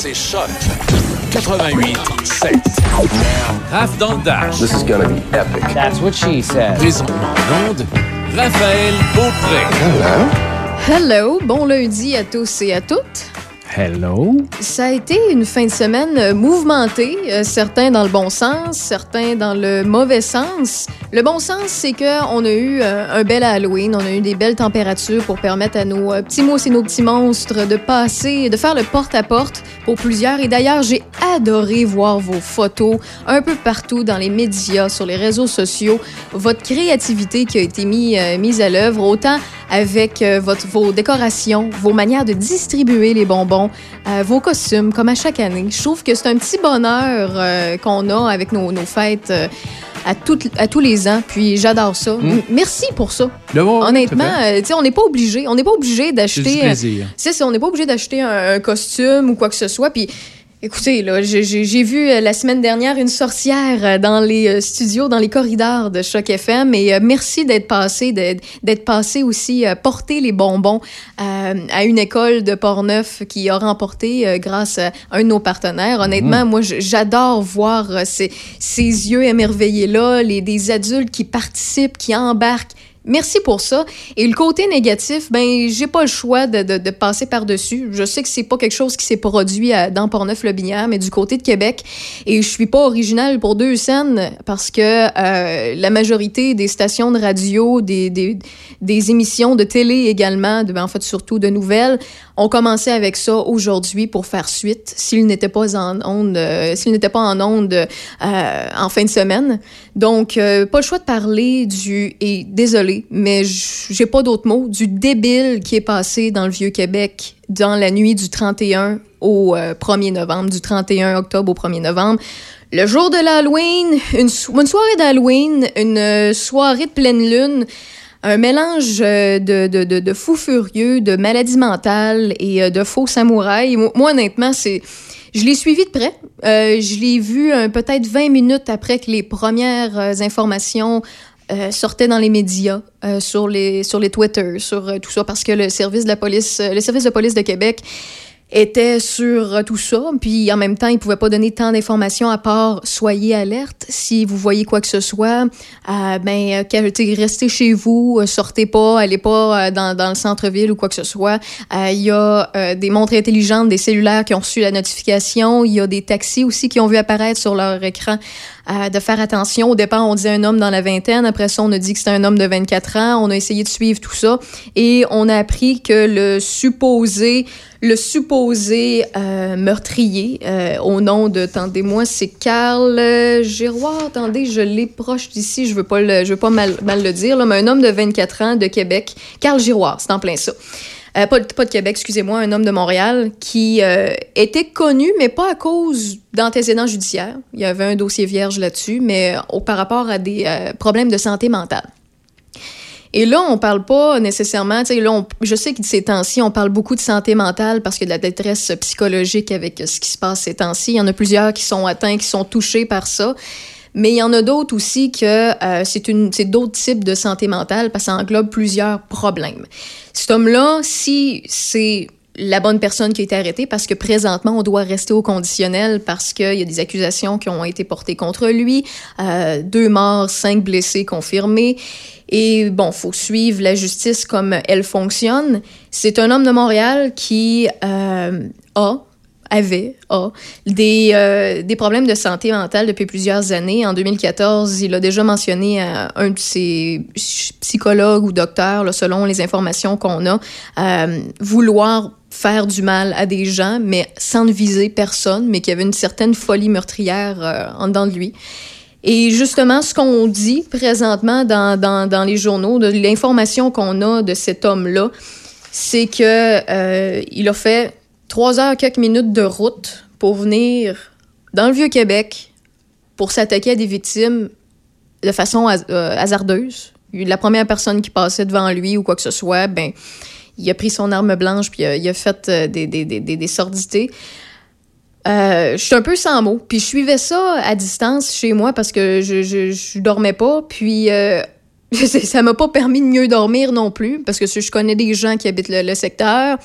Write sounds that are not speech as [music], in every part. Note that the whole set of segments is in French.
c'est Choc 88 7. Raph dans le Dash. This is gonna be epic. That's what she said. Présentement en onde, Raphaël Beaupré. Hello, bon lundi à tous et à toutes. Hello? Ça a été une fin de semaine euh, mouvementée, euh, certains dans le bon sens, certains dans le mauvais sens. Le bon sens, c'est que on a eu euh, un bel Halloween, on a eu des belles températures pour permettre à nos petits mousses et nos petits monstres de passer, de faire le porte-à-porte pour plusieurs. Et d'ailleurs, j'ai adoré voir vos photos un peu partout dans les médias, sur les réseaux sociaux, votre créativité qui a été mis, mise à l'œuvre, autant avec vos décorations, vos manières de distribuer les bonbons, euh, vos costumes, comme à chaque année. Je trouve que c'est un petit bonheur euh, qu'on a avec nos, nos fêtes euh, à, à tous les ans. Puis j'adore ça. M- Merci pour ça. Le bon, Honnêtement, tu on n'est pas obligé. On n'est pas obligé d'acheter. c'est ça, on n'est pas obligé d'acheter un, un costume ou quoi que ce soit. Puis, écoutez, là, j'ai- vu euh, la semaine dernière une sorcière euh, dans les euh, studios, dans les corridors de Choc FM. Et merci d'être passé, d'être passé aussi porter les bonbons à une école de Portneuf qui a remporté grâce à un de nos partenaires. Honnêtement, moi, j- j'adore voir ces, ces yeux émerveillés-là, les, des adultes qui participent, qui embarquent. Merci pour ça. Et le côté négatif, ben j'ai pas le choix de, de, passer par-dessus. Je sais que c'est pas quelque chose qui s'est produit à, dans Portneuf-le-Binière, mais du côté de Québec. Et je suis pas originale pour deux scènes parce que euh, la majorité des stations de radio, des, des, des émissions de télé également, de, ben, en fait surtout de nouvelles, ont commencé avec ça aujourd'hui pour faire suite. S'ils n'étaient pas en onde, euh, s'ils n'étaient pas en onde euh, en fin de semaine. Donc, euh, pas le choix de parler du, et désolé, mais j'ai pas d'autres mots, du débile qui est passé dans le Vieux-Québec dans la nuit du 31 au euh, 1er novembre, du 31 octobre au 1er novembre. Le jour de l'Halloween, une, so- une soirée d'Halloween, une euh, soirée de pleine lune, un mélange euh, de, de, de, fous furieux, de maladies mentales et euh, de faux samouraïs. Moi, honnêtement, c'est... Je l'ai suivi de près. Euh, je l'ai vu euh, peut-être 20 minutes après que les premières euh, informations euh, sortaient dans les médias, euh, sur les sur les Twitter, sur tout ça, parce que le service de la police, le service de police de Québec était sur euh, tout ça, puis en même temps, il pouvait pas donner tant d'informations à part soyez alerte si vous voyez quoi que ce soit, euh, ben euh, restez chez vous, euh, sortez pas, allez pas dans, dans le centre-ville ou quoi que ce soit. Il y a des montres intelligentes, des cellulaires qui ont reçu la notification, il y a des taxis aussi qui ont vu apparaître sur leur écran de faire attention. Au départ, on disait un homme dans la vingtaine. Après ça, on a dit que c'était un homme de 24 ans. On a essayé de suivre tout ça. Et on a appris que le supposé, le supposé euh, meurtrier, euh, au nom de, attendez-moi, c'est Carl euh, Giroir. Attendez, je l'ai proche d'ici. Je veux pas le, je veux pas mal, mal le dire, là, mais un homme de 24 ans de Québec. Carl Giroir, c'est en plein ça. Euh, pas, de Québec, excusez-moi, un homme de Montréal qui euh, était connu, mais pas à cause d'antécédents judiciaires. Il y avait un dossier vierge là-dessus, mais euh, par rapport à des problèmes de santé mentale. Et là, on parle pas nécessairement, tu sais, là, je sais que ces temps-ci, on parle beaucoup de santé mentale parce a de la détresse psychologique avec ce qui se passe ces temps-ci. Il y en a plusieurs qui sont atteints, qui sont touchés par ça. Mais il y en a d'autres aussi que euh, c'est une, c'est d'autres types de santé mentale parce que ça englobe plusieurs problèmes. Cet homme-là, si c'est la bonne personne qui a été arrêtée, parce que présentement, on doit rester au conditionnel parce qu'il y a des accusations qui ont été portées contre lui, euh, deux morts, cinq blessés confirmés. Et bon, faut suivre la justice comme elle fonctionne. C'est un homme de Montréal qui euh, a avait, a, des, euh, des problèmes de santé mentale depuis plusieurs années. En 2014, il a déjà mentionné à un de ses ch- psychologues ou docteurs, là, selon les informations qu'on a, euh, vouloir faire du mal à des gens, mais sans ne viser personne, mais qu'il y avait une certaine folie meurtrière euh, en dedans de lui. Et justement, ce qu'on dit présentement dans, dans, dans les journaux, de l'information qu'on a de cet homme-là, c'est que euh, il a fait trois heures quelques minutes de route pour venir dans le Vieux-Québec pour s'attaquer à des victimes de façon euh, hasardeuse. La première personne qui passait devant lui ou quoi que ce soit, ben, il a pris son arme blanche puis il a, fait euh, des, des, des, des, sordités. Euh, je suis un peu sans mots. Puis je suivais ça à distance chez moi parce que je, je, je dormais pas. Puis [laughs] ça m'a pas permis de mieux dormir non plus parce que je connais des gens qui habitent le secteur.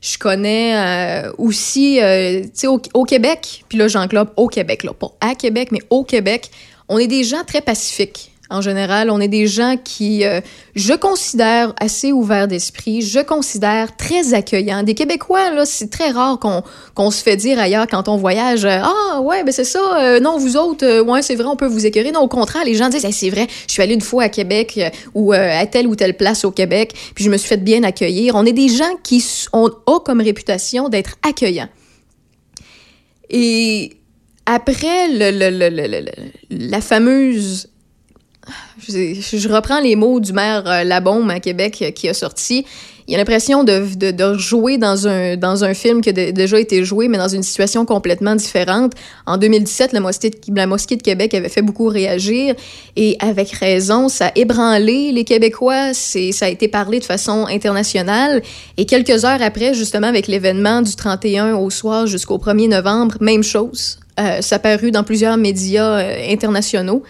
Je connais aussi, tu sais, au, Québec, puis là, j'englobe au Québec, là, pas à Québec, mais au Québec, on est des gens très pacifiques. En général, on est des gens qui, euh, je considère assez ouverts d'esprit, je considère très accueillants. Des Québécois, là, c'est très rare qu'on se fait dire ailleurs quand on voyage, euh, ah ouais, ben c'est ça, euh, non, vous autres, ouais, c'est vrai, on peut vous écœurer. Non, au contraire, les gens disent, c'est vrai, je suis allée une fois à Québec ou à telle ou telle place au Québec, puis je me suis fait bien accueillir. On est des gens qui ont, ont comme réputation d'être accueillants. Et après le, le, le, la fameuse je, reprends les mots du maire euh, Labaume à Québec euh, qui a sorti. Il a l'impression de, de, jouer dans un, dans un film qui a déjà été joué, mais dans une situation complètement différente. En 2017, la mosquée, de, la mosquée de Québec avait fait beaucoup réagir et avec raison, ça a ébranlé les Québécois. Ça a été parlé de façon internationale. Et quelques heures après, justement, avec l'événement du 31 au soir jusqu'au 1er novembre, même chose. Euh, ça a paru dans plusieurs médias internationaux.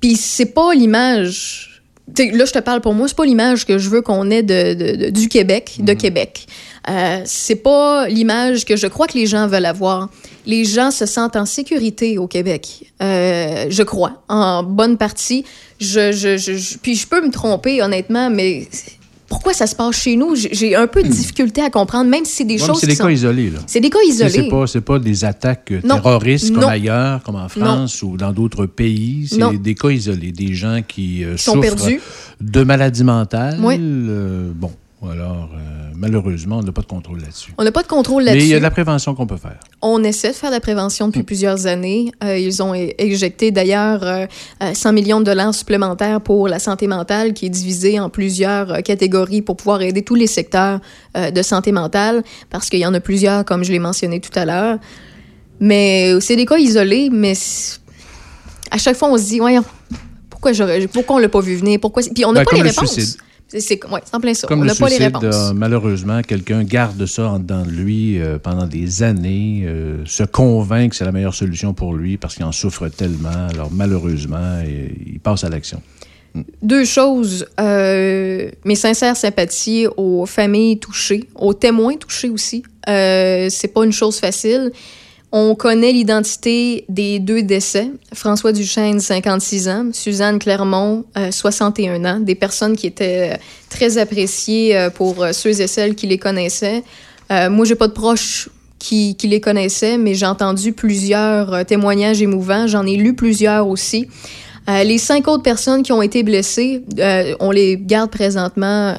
Puis c'est pas l'image. Là, je te parle pour moi, c'est pas l'image que je veux qu'on ait de, du Québec, de mhm. Québec. Euh, c'est pas l'image que je crois que les gens veulent avoir. Les gens se sentent en sécurité au Québec, euh, je crois, en bonne partie. Je, je, je, puis je peux me tromper, honnêtement, mais pourquoi ça se passe chez nous? J'ai un peu de hmm. difficulté à comprendre, même si c'est des choses. C'est des cas isolés, là. C'est des cas isolés. C'est pas, pas des attaques terroristes comme ailleurs, comme en France ou dans d'autres pays. C'est des cas isolés, des gens qui euh, sont perdus. de maladies mentales. Oui. Euh, bon, alors, euh, malheureusement, on n'a pas de contrôle là-dessus. On n'a pas de contrôle là-dessus. Mais il y a de la prévention qu'on peut faire. On essaie de faire de la prévention depuis hmm. plusieurs années. Euh, ils ont éjecté d'ailleurs 100 euh, millions de dollars supplémentaires pour la santé mentale, qui est divisée en plusieurs catégories pour pouvoir aider tous les secteurs de santé mentale, parce qu'il y en a plusieurs, comme je l'ai mentionné tout à l'heure. Mais c'est des cas isolés, mais à chaque fois, on se dit, voyons, pourquoi, pourquoi on l'a pas vu venir? Pourquoi... Puis on n'a ben, pas les réponses. C'est ouais, en plein ça. Comme on n'a pas les réponses. Euh, malheureusement, quelqu'un garde ça en dedans de lui euh, pendant des années, euh, se convainc que c'est la meilleure solution pour lui parce qu'il en souffre tellement. Alors malheureusement, il, passe à l'action. Hmm. Deux choses. mes sincères sympathies aux familles touchées, aux témoins touchés aussi. c'est pas une chose facile. On connaît l'identité des deux décès. François Duchesne, 56 ans, Suzanne Clermont, 61 ans, des personnes qui étaient euh, très appréciées euh, pour euh, ceux et celles qui les connaissaient. moi, j'ai pas de proches qui, les connaissaient, mais j'ai entendu plusieurs témoignages émouvants. J'en ai lu plusieurs aussi. les cinq autres personnes qui ont été blessées, on les garde présentement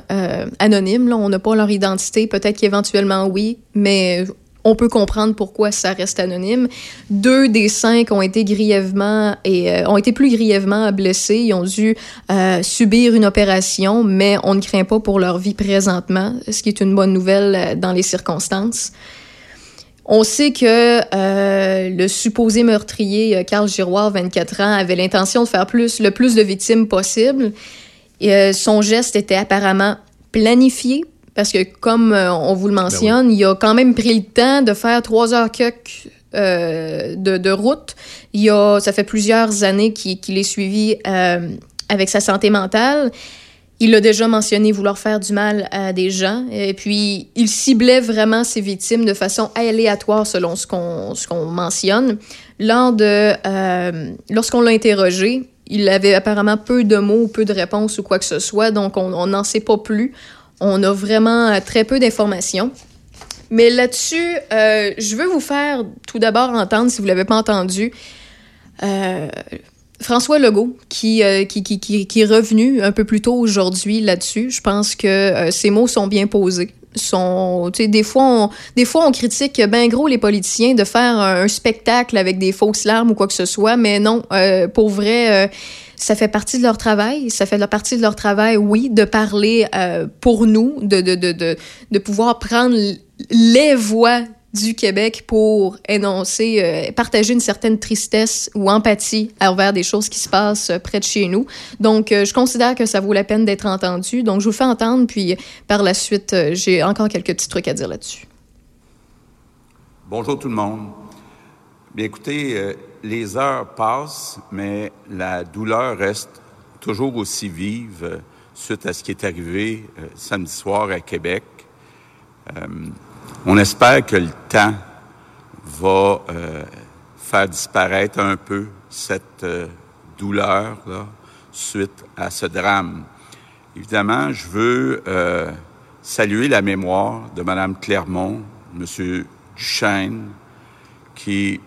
anonymes. On n'a pas leur identité. Peut-être qu'éventuellement oui, mais on peut comprendre pourquoi ça reste anonyme. Deux des cinq ont été grièvement et euh, ont été plus grièvement blessés. Ils ont dû euh, subir une opération, mais on ne craint pas pour leur vie présentement, ce qui est une bonne nouvelle euh, dans les circonstances. On sait que le supposé meurtrier Carl Giroir, 24 ans, avait l'intention de faire le plus de victimes possible. Et, son geste était apparemment planifié parce que, comme euh, on vous le ben mentionne, il a quand même pris le temps de faire trois heures euh, de, route. Il a, ça fait plusieurs années qu'il est suivi euh, avec sa santé mentale. Il a déjà mentionné vouloir faire du mal à des gens. Et puis, il ciblait vraiment ses victimes de façon aléatoire selon ce qu'on qu'on mentionne. Lors de, lorsqu'on l'a interrogé, il avait apparemment peu de mots, peu de réponses ou quoi que ce soit, donc on n'en sait pas plus. On a vraiment euh, très peu d'informations. Mais là-dessus, euh, je veux vous faire tout d'abord entendre, si vous ne l'avez pas entendu, euh, François Legault, qui, qui, qui, qui, est revenu un peu plus tôt aujourd'hui là-dessus. Je pense que ses mots sont bien posés. Sont, des, fois, on, des fois, on critique bien gros les politiciens de faire un, spectacle avec des fausses larmes ou quoi que ce soit, mais non, pour vrai ça fait partie de leur travail. Ça fait partie de leur travail, oui, de parler euh, pour nous, de, de, de, de, pouvoir prendre les voix du Québec pour énoncer, euh, partager une certaine tristesse ou empathie envers des choses qui se passent près de chez nous. Donc, euh, je considère que ça vaut la peine d'être entendu. Donc, je vous fais entendre, puis par la suite, j'ai encore quelques petits trucs à dire là-dessus. Bonjour tout le monde. Bien, écoutez, les heures passent, mais la douleur reste toujours aussi vive euh, suite à ce qui est arrivé euh, samedi soir à Québec. on espère que le temps va faire disparaître un peu cette douleur là, suite à ce drame. Évidemment, je veux euh, saluer la mémoire de Mme Clermont, M. Duchesne, qui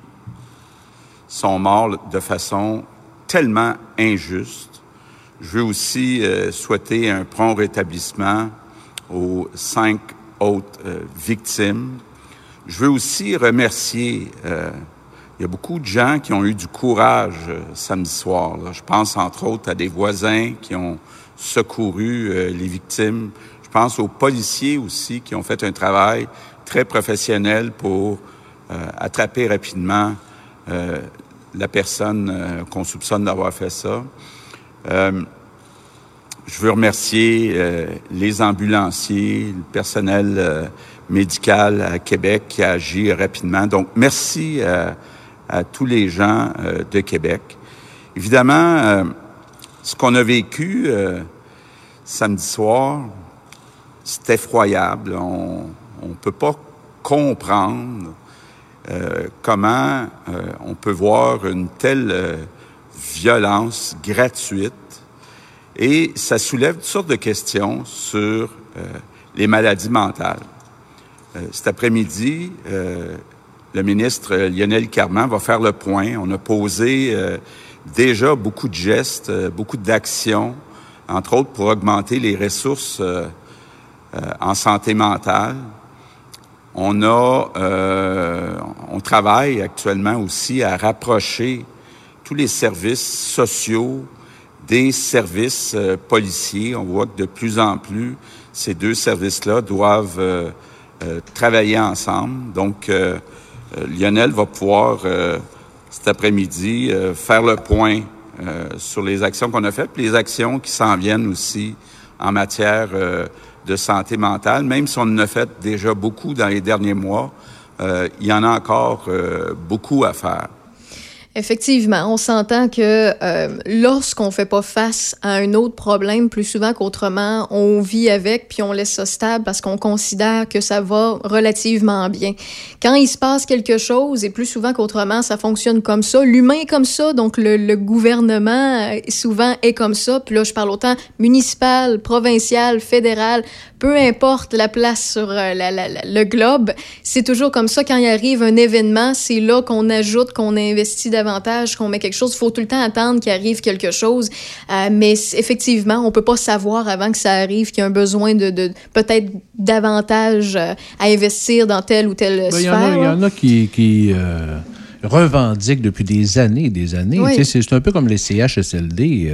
sont morts de façon tellement injuste. Je veux aussi euh, souhaiter un prompt rétablissement aux cinq autres euh, victimes. Je veux aussi remercier il y a beaucoup de gens qui ont eu du courage euh, samedi soir. Je pense entre autres à des voisins qui ont secouru euh, les victimes. Je pense aux policiers aussi qui ont fait un travail très professionnel pour euh, attraper rapidement la personne qu'on soupçonne d'avoir fait ça. je veux remercier les ambulanciers, le personnel médical à Québec qui a agi rapidement. Donc, merci à tous les gens euh, de Québec. Évidemment, euh, ce qu'on a vécu euh, samedi soir, c'est effroyable. On ne peut pas comprendre comment on peut voir une telle violence gratuite? Et ça soulève toutes sortes de questions sur les maladies mentales. cet après-midi, le ministre Lionel Carman va faire le point. On a posé euh, déjà beaucoup de gestes, euh, beaucoup d'actions, entre autres pour augmenter les ressources euh, en santé mentale. On a, on travaille actuellement aussi à rapprocher tous les services sociaux des services policiers. On voit que de plus en plus, ces deux services-là doivent travailler ensemble. Donc, euh, Lionel va pouvoir euh, cet après-midi euh, faire le point sur les actions qu'on a faites, puis les actions qui s'en viennent aussi en matière de santé mentale, même si on en a fait déjà beaucoup dans les derniers mois, il y en a encore beaucoup à faire. Effectivement, on s'entend que euh, lorsqu'on fait pas face à un autre problème plus souvent qu'autrement, on vit avec puis on laisse ça stable parce qu'on considère que ça va relativement bien. Quand il se passe quelque chose et plus souvent qu'autrement, ça fonctionne comme ça. L'humain est comme ça, donc le, le, gouvernement euh, souvent est comme ça. Puis là, je parle autant municipal, provincial, fédéral, peu importe la place sur euh, la, la, le globe, c'est toujours comme ça. Quand il arrive un événement, c'est là qu'on ajoute, qu'on investit qu'on met quelque chose. Il faut tout le temps attendre qu'il arrive quelque chose. Euh, mais effectivement, on peut pas savoir avant que ça arrive qu'il y a un besoin de, de peut-être davantage euh, à investir dans telle ou telle ben, sphère. Il y, en a qui... qui euh, revendiquent depuis des années et des années. C'est un peu comme les CHSLD.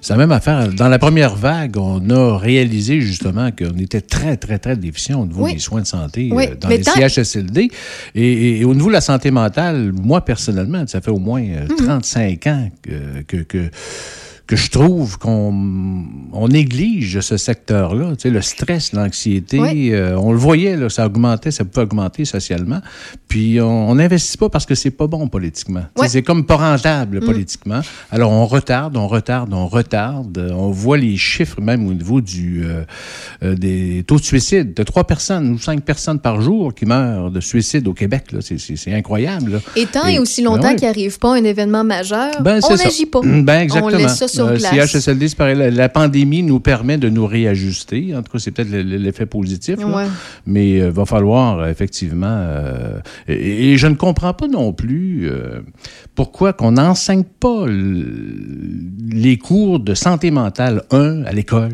c'est la même affaire. Dans la première vague, on a réalisé justement qu'on était très, très, très déficient au niveau des soins de santé dans les CHSLD. Et, au niveau de la santé mentale, moi, personnellement, ça fait au moins 35 ans que, que que je trouve qu'on on néglige ce secteur-là. Tu sais, le stress, l'anxiété, euh, on le voyait, là, ça augmentait, ça peut augmenter socialement. Puis on n'investit pas parce que c'est pas bon politiquement. C'est comme pas rentable mm. politiquement. Alors on retarde, on retarde, on retarde. On voit les chiffres même au niveau du euh, euh, des taux de suicide. De trois personnes ou cinq personnes par jour qui meurent de suicide au Québec. C'est incroyable. Et tant et, aussi longtemps ben qu'il n'arrive pas un événement majeur, ben, on n'agit pas. Ben, exactement. On laisse ça sur CHSLD, c'est pareil. La, pandémie nous permet de nous réajuster. En tout cas, c'est peut-être l'effet positif. Mais il euh, va falloir euh, effectivement. Euh, et, je ne comprends pas non plus pourquoi qu'on n'enseigne pas les cours de santé mentale 1 à l'école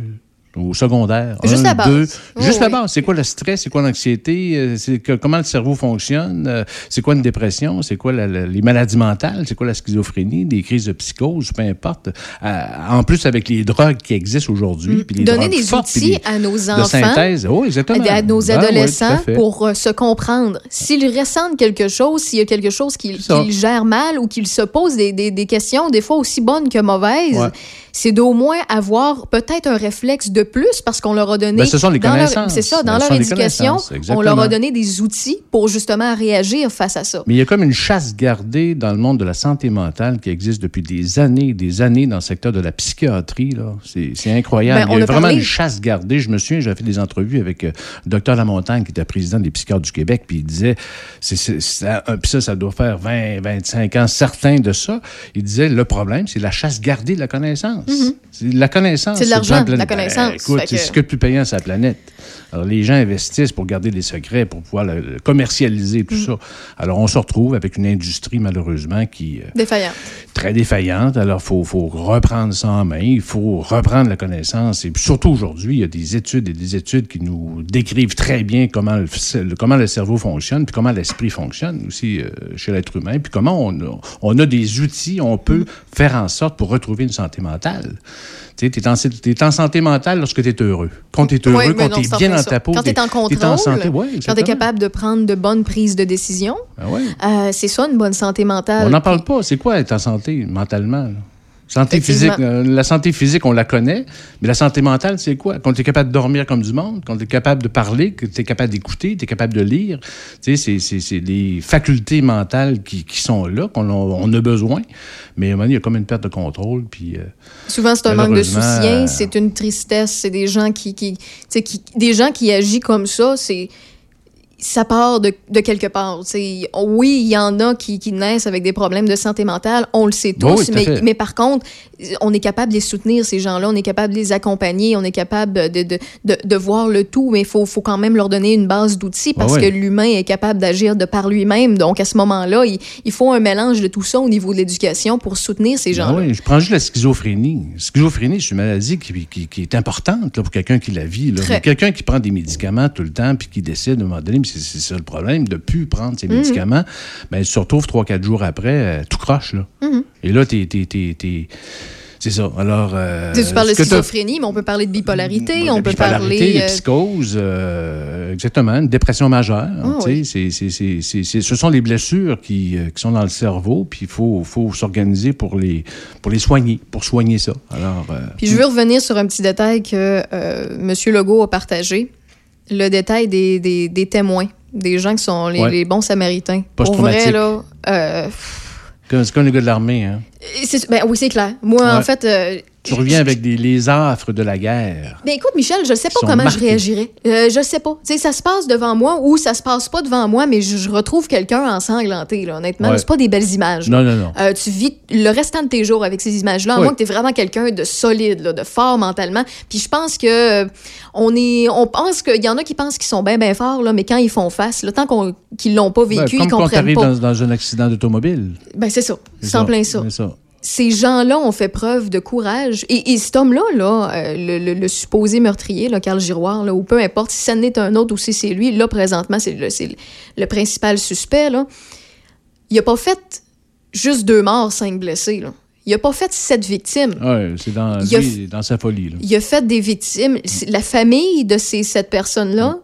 au secondaire. Juste la base. juste la base. C'est quoi le stress? C'est quoi l'anxiété? Euh, c'est comment le cerveau fonctionne? Euh, c'est quoi une dépression? C'est quoi les maladies mentales? C'est quoi la schizophrénie? Des crises de psychose? Peu importe. Euh, en plus, avec les drogues qui existent aujourd'hui. Mm. Donner des outils à nos enfants. De synthèse. Oh, exactement. À nos adolescents pour se comprendre. S'ils ressentent quelque chose, s'il y a quelque chose qu'ils gèrent mal ou qu'ils se posent des, des, des, questions, des fois aussi bonnes que mauvaises, c'est d'au moins avoir peut-être un réflexe de plus parce qu'on leur a donné. Ben, ce sont les connaissances. C'est ça, dans Ce leur éducation, on leur a donné des outils pour justement réagir face à ça. Mais il y a comme une chasse gardée dans le monde de la santé mentale qui existe depuis des années, des années dans le secteur de la psychiatrie. C'est incroyable. Ben, on il y a, a vraiment parlé- une chasse gardée. Je me souviens, j'avais fait des entrevues avec euh, le docteur Lamontagne, qui était président des psychiatres du Québec, puis il disait, c'est, ça, euh, puis ça, ça doit faire 20, 25 ans, certains de ça. Il disait, le problème, c'est la chasse gardée de la connaissance. C'est la connaissance. C'est de l'argent, la connaissance. Écoute, c'est que- ce que le plus payant sur la planète. Alors, les gens investissent pour garder des secrets, pour pouvoir le, le commercialiser, Mm. tout ça. Alors, on se retrouve avec une industrie, malheureusement, qui est Défaillant. très défaillante. Alors, il faut, faut reprendre ça en main, il faut reprendre la connaissance. Et puis, surtout aujourd'hui, il y a des études et des études qui nous décrivent très bien comment le, comment le cerveau fonctionne, puis comment l'esprit fonctionne aussi euh, chez l'être humain, puis comment on a, on a des outils, on peut faire en sorte pour retrouver une santé mentale. Tu t'es en, santé mentale lorsque tu es heureux. Quand tu es heureux, quand tu es bien en dans ta peau, Quand tu es en contrôle, en santé. Ouais, quand tu es capable de prendre de bonnes prises de décision, Ah ouais. euh, c'est ça une bonne santé mentale. On n'en parle pas. C'est quoi être en santé mentalement? là? Santé physique, euh, la santé physique, on la connaît, mais la santé mentale, c'est quoi? Quand tu es capable de dormir comme du monde, quand tu es capable de parler, que tu es capable d'écouter, tu es capable de lire, tu sais, c'est- c'est c'est des facultés mentales qui, qui sont là, qu'on a, on a besoin, mais à un moment donné, il y a comme une perte de contrôle, puis... euh, Souvent, c'est un manque de soutien, euh, c'est une tristesse, c'est des gens qui, qui, qui, des gens qui agissent comme ça, c'est ça part de, de quelque part. Oui, il y en a qui, qui naissent avec des problèmes de santé mentale, on le sait tous, Oui, oui, mais, par contre, on est capable de les soutenir, ces gens-là, on est capable de les accompagner, on est capable de, de, de, de voir le tout, mais il faut, faut quand même leur donner une base d'outils parce que l'humain est capable d'agir de par lui-même. Donc, à ce moment-là, il, il faut un mélange de tout ça au niveau de l'éducation pour soutenir ces Ben gens-là. oui, je prends juste la schizophrénie. La schizophrénie, c'est une maladie qui, qui- qui est importante là, pour quelqu'un qui la vit. Quelqu'un qui prend des médicaments tout le temps puis qui décide à un moment donné, c'est ça le problème, de plus prendre Mhm. ses médicaments, ben, il se retrouve trois, quatre jours après, euh, tout croche. Là. Mhm. Et là, t'es. t'es- C'est ça. Alors. euh, Tu tu parles de schizophrénie, mais on peut parler de bipolarité, de on peut bipolarité, parler. de euh, psychose, euh, exactement, une dépression majeure. Ah, tu sais, c'est- c'est- c'est- c'est- c'est- ce sont les blessures qui, qui sont dans le cerveau, puis il faut, faut s'organiser pour les, pour les soigner, pour soigner ça. Alors, Puis je veux revenir sur un petit détail que M. Legault a partagé, le détail des, des, des témoins, des gens qui sont les, Ouais. les bons samaritains. Pour vrai, là, euh, c'est comme les gars de l'armée, hein. ben oui, c'est clair. Moi, en fait... euh, Tu reviens avec des, les affres de la guerre. Ben écoute, Michel, je sais pas comment marqués. je réagirais. Euh, je sais pas. Tu sais, ça se passe devant moi ou ça se passe pas devant moi, mais je, je retrouve quelqu'un ensanglanté, là, honnêtement. Ouais. C'est pas des belles images. Non, non, non. Euh, tu vis le restant de tes jours avec ces images-là, à moins que tu es vraiment quelqu'un de solide, là, de fort mentalement. Puis je pense que euh, on est, on pense qu'il y en a qui pensent qu'ils sont bien, bien forts, là, mais quand ils font face, le temps qu'on, qu'ils l'ont pas Ben, vécu, ils comme quand comprennent t'arrives pas. dans, dans un accident d'automobile. Ben c'est ça, c'est en plein ça. C'est ça. Ces gens-là ont fait preuve de courage. Et, et cet homme-là, là, euh, le, le- le supposé meurtrier, là, Carl Giroir, là, ou peu importe, si ça n'est un autre ou si c'est lui, là, présentement, c'est le, le- principal suspect, là. Il a pas fait juste deux morts, cinq blessés, là. Il a pas fait sept victimes. Ouais, c'est dans, dans sa folie. Là. Il a fait des victimes. C'est- La famille de ces sept personnes-là,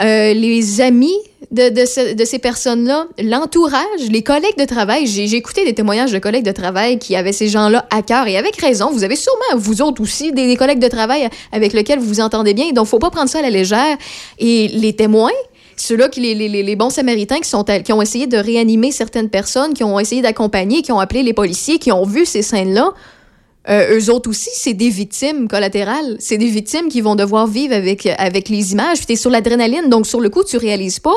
euh, les amis de, de, de ces personnes-là, l'entourage, les collègues de travail. J'ai écouté des témoignages de collègues de travail qui avaient ces gens-là à cœur et avec raison. Vous avez sûrement, vous autres aussi, des, collègues de travail avec lesquels vous vous entendez bien. Donc, faut pas prendre ça à la légère. Et les témoins, ceux-là, les, les, les- bons samaritains qui, sont, qui ont essayé de réanimer certaines personnes, qui ont essayé d'accompagner, qui ont appelé les policiers, qui ont vu ces scènes-là, euh, eux autres aussi, c'est des victimes collatérales. C'est des victimes qui vont devoir vivre avec, avec les images. Puis t'es sur l'adrénaline, donc sur le coup, tu réalises pas.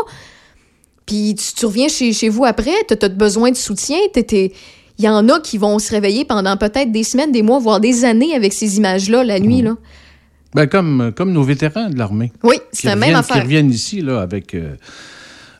Puis tu, tu reviens chez, chez vous après, t'as as besoin de soutien. t'es- Il y en a qui vont se réveiller pendant peut-être des semaines, des mois, voire des années avec ces images-là, la nuit. Là. Ben, comme, comme nos vétérans de l'armée. Oui, c'est la même affaire. Qui reviennent ici là, avec. euh,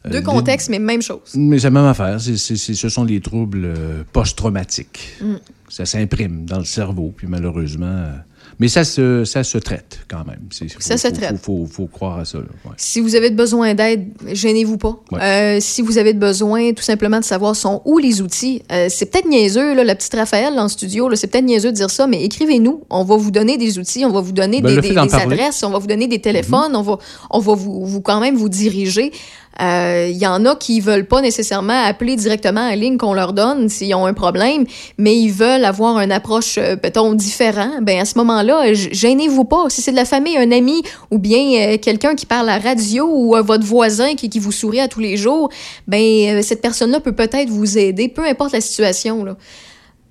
Deux des- contextes, mais même chose. Mais c'est la même affaire. Ce sont les troubles euh, post-traumatiques. Mm. Ça s'imprime dans le cerveau, puis malheureusement. euh, mais ça se, ça se traite quand même. C'est- faut- Ça se faut- traite. Faut, faut- faut croire à ça. là. Ouais. Si vous avez besoin d'aide, gênez-vous pas. Ouais. Euh, si vous avez besoin tout simplement de savoir sont où les outils, euh, c'est peut-être niaiseux, là, la petite Raphaël en studio, c'est peut-être niaiseux de dire ça, mais écrivez-nous. On va vous donner des outils, on va vous donner Ben, des, adresses, on va vous donner des téléphones, on va, on va vous, vous quand même vous diriger. Euh, il y en a qui veulent pas nécessairement appeler directement à la ligne qu'on leur donne s'ils ont un problème, mais ils veulent avoir une approche, euh, peut-on, différent. Ben à ce moment-là, gênez-vous pas. Si c'est de la famille, un ami ou bien euh, quelqu'un qui parle à la radio ou votre voisin qui, vous sourit à tous les jours, ben cette personne-là peut peut-être vous aider, peu importe la situation.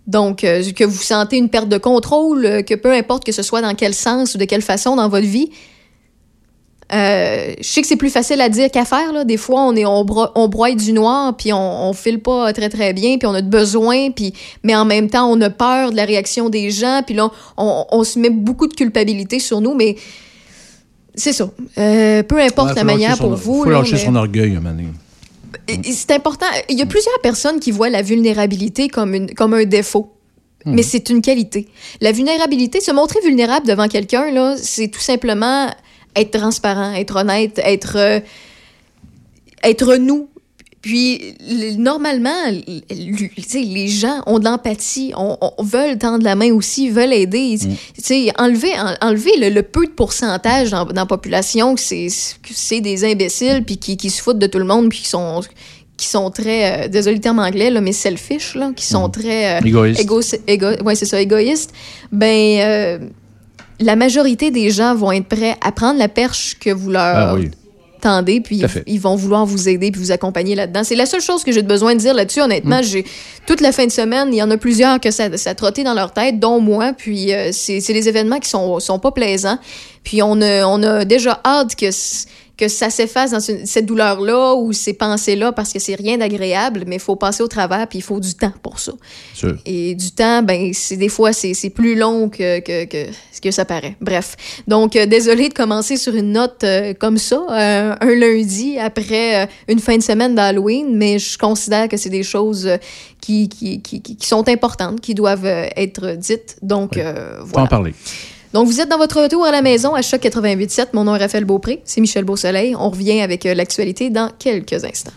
Donc, que vous sentez une perte de contrôle, que peu importe que ce soit dans quel sens ou de quelle façon dans votre vie, euh, je sais que c'est plus facile à dire qu'à faire. Là. Des fois, on, est, on, on broie du noir, puis on, on file pas très, très bien, puis on a besoin, puis, mais en même temps, on a peur de la réaction des gens, puis là, on, on se met beaucoup de culpabilité sur nous, mais c'est ça. Euh, peu importe la manière pour vous. Il faut lâcher son orgueil, Mané. C'est important. Il y a plusieurs personnes qui voient la vulnérabilité comme, une, comme un défaut. Hmm. Mais c'est une qualité. La vulnérabilité, se montrer vulnérable devant quelqu'un, là, c'est tout simplement être transparent, être honnête, être, euh, être nous. Puis, normalement, les gens ont de l'empathie, on, veulent tendre la main aussi, veulent aider. Mm. Enlever, enlever le, peu de pourcentage dans, la population que c'est des imbéciles, puis qui, qui, se foutent de tout le monde, puis qui sont qui sont très, euh, désolé le terme anglais, là, mais selfish, là, qui sont mm. très... Euh, égoïstes. Égo, ouais, c'est ça, égoïstes. Ben, euh, la majorité des gens vont être prêts à prendre la perche que vous leur ah tendez, puis ils, vont vouloir vous aider puis vous accompagner là-dedans. C'est la seule chose que j'ai besoin de dire là-dessus. Honnêtement, mm. j'ai toute la fin de semaine, il y en a plusieurs que ça, ça trotté dans leur tête, dont moi. Puis euh, c'est des événements qui sont, sont pas plaisants. Puis on a, on a déjà hâte que que ça s'efface dans cette douleur-là ou ces pensées-là parce que c'est rien d'agréable, mais il faut passer au travers puis il faut du temps pour ça. Et du temps, ben, c'est des fois, c'est plus long que, que, que, ce que ça paraît. Bref. Donc, euh, désolé de commencer sur une note euh, comme ça, euh, un lundi après une fin de semaine d'Halloween, mais je considère que c'est des choses qui, qui, qui, qui, sont importantes, qui doivent être dites. Donc, voilà. Faut en parler. Donc, vous êtes dans votre retour à la maison à Choc 88.7. Mon nom est Raphaël Beaupré. C'est Michel Beausoleil. On revient avec euh, l'actualité dans quelques instants.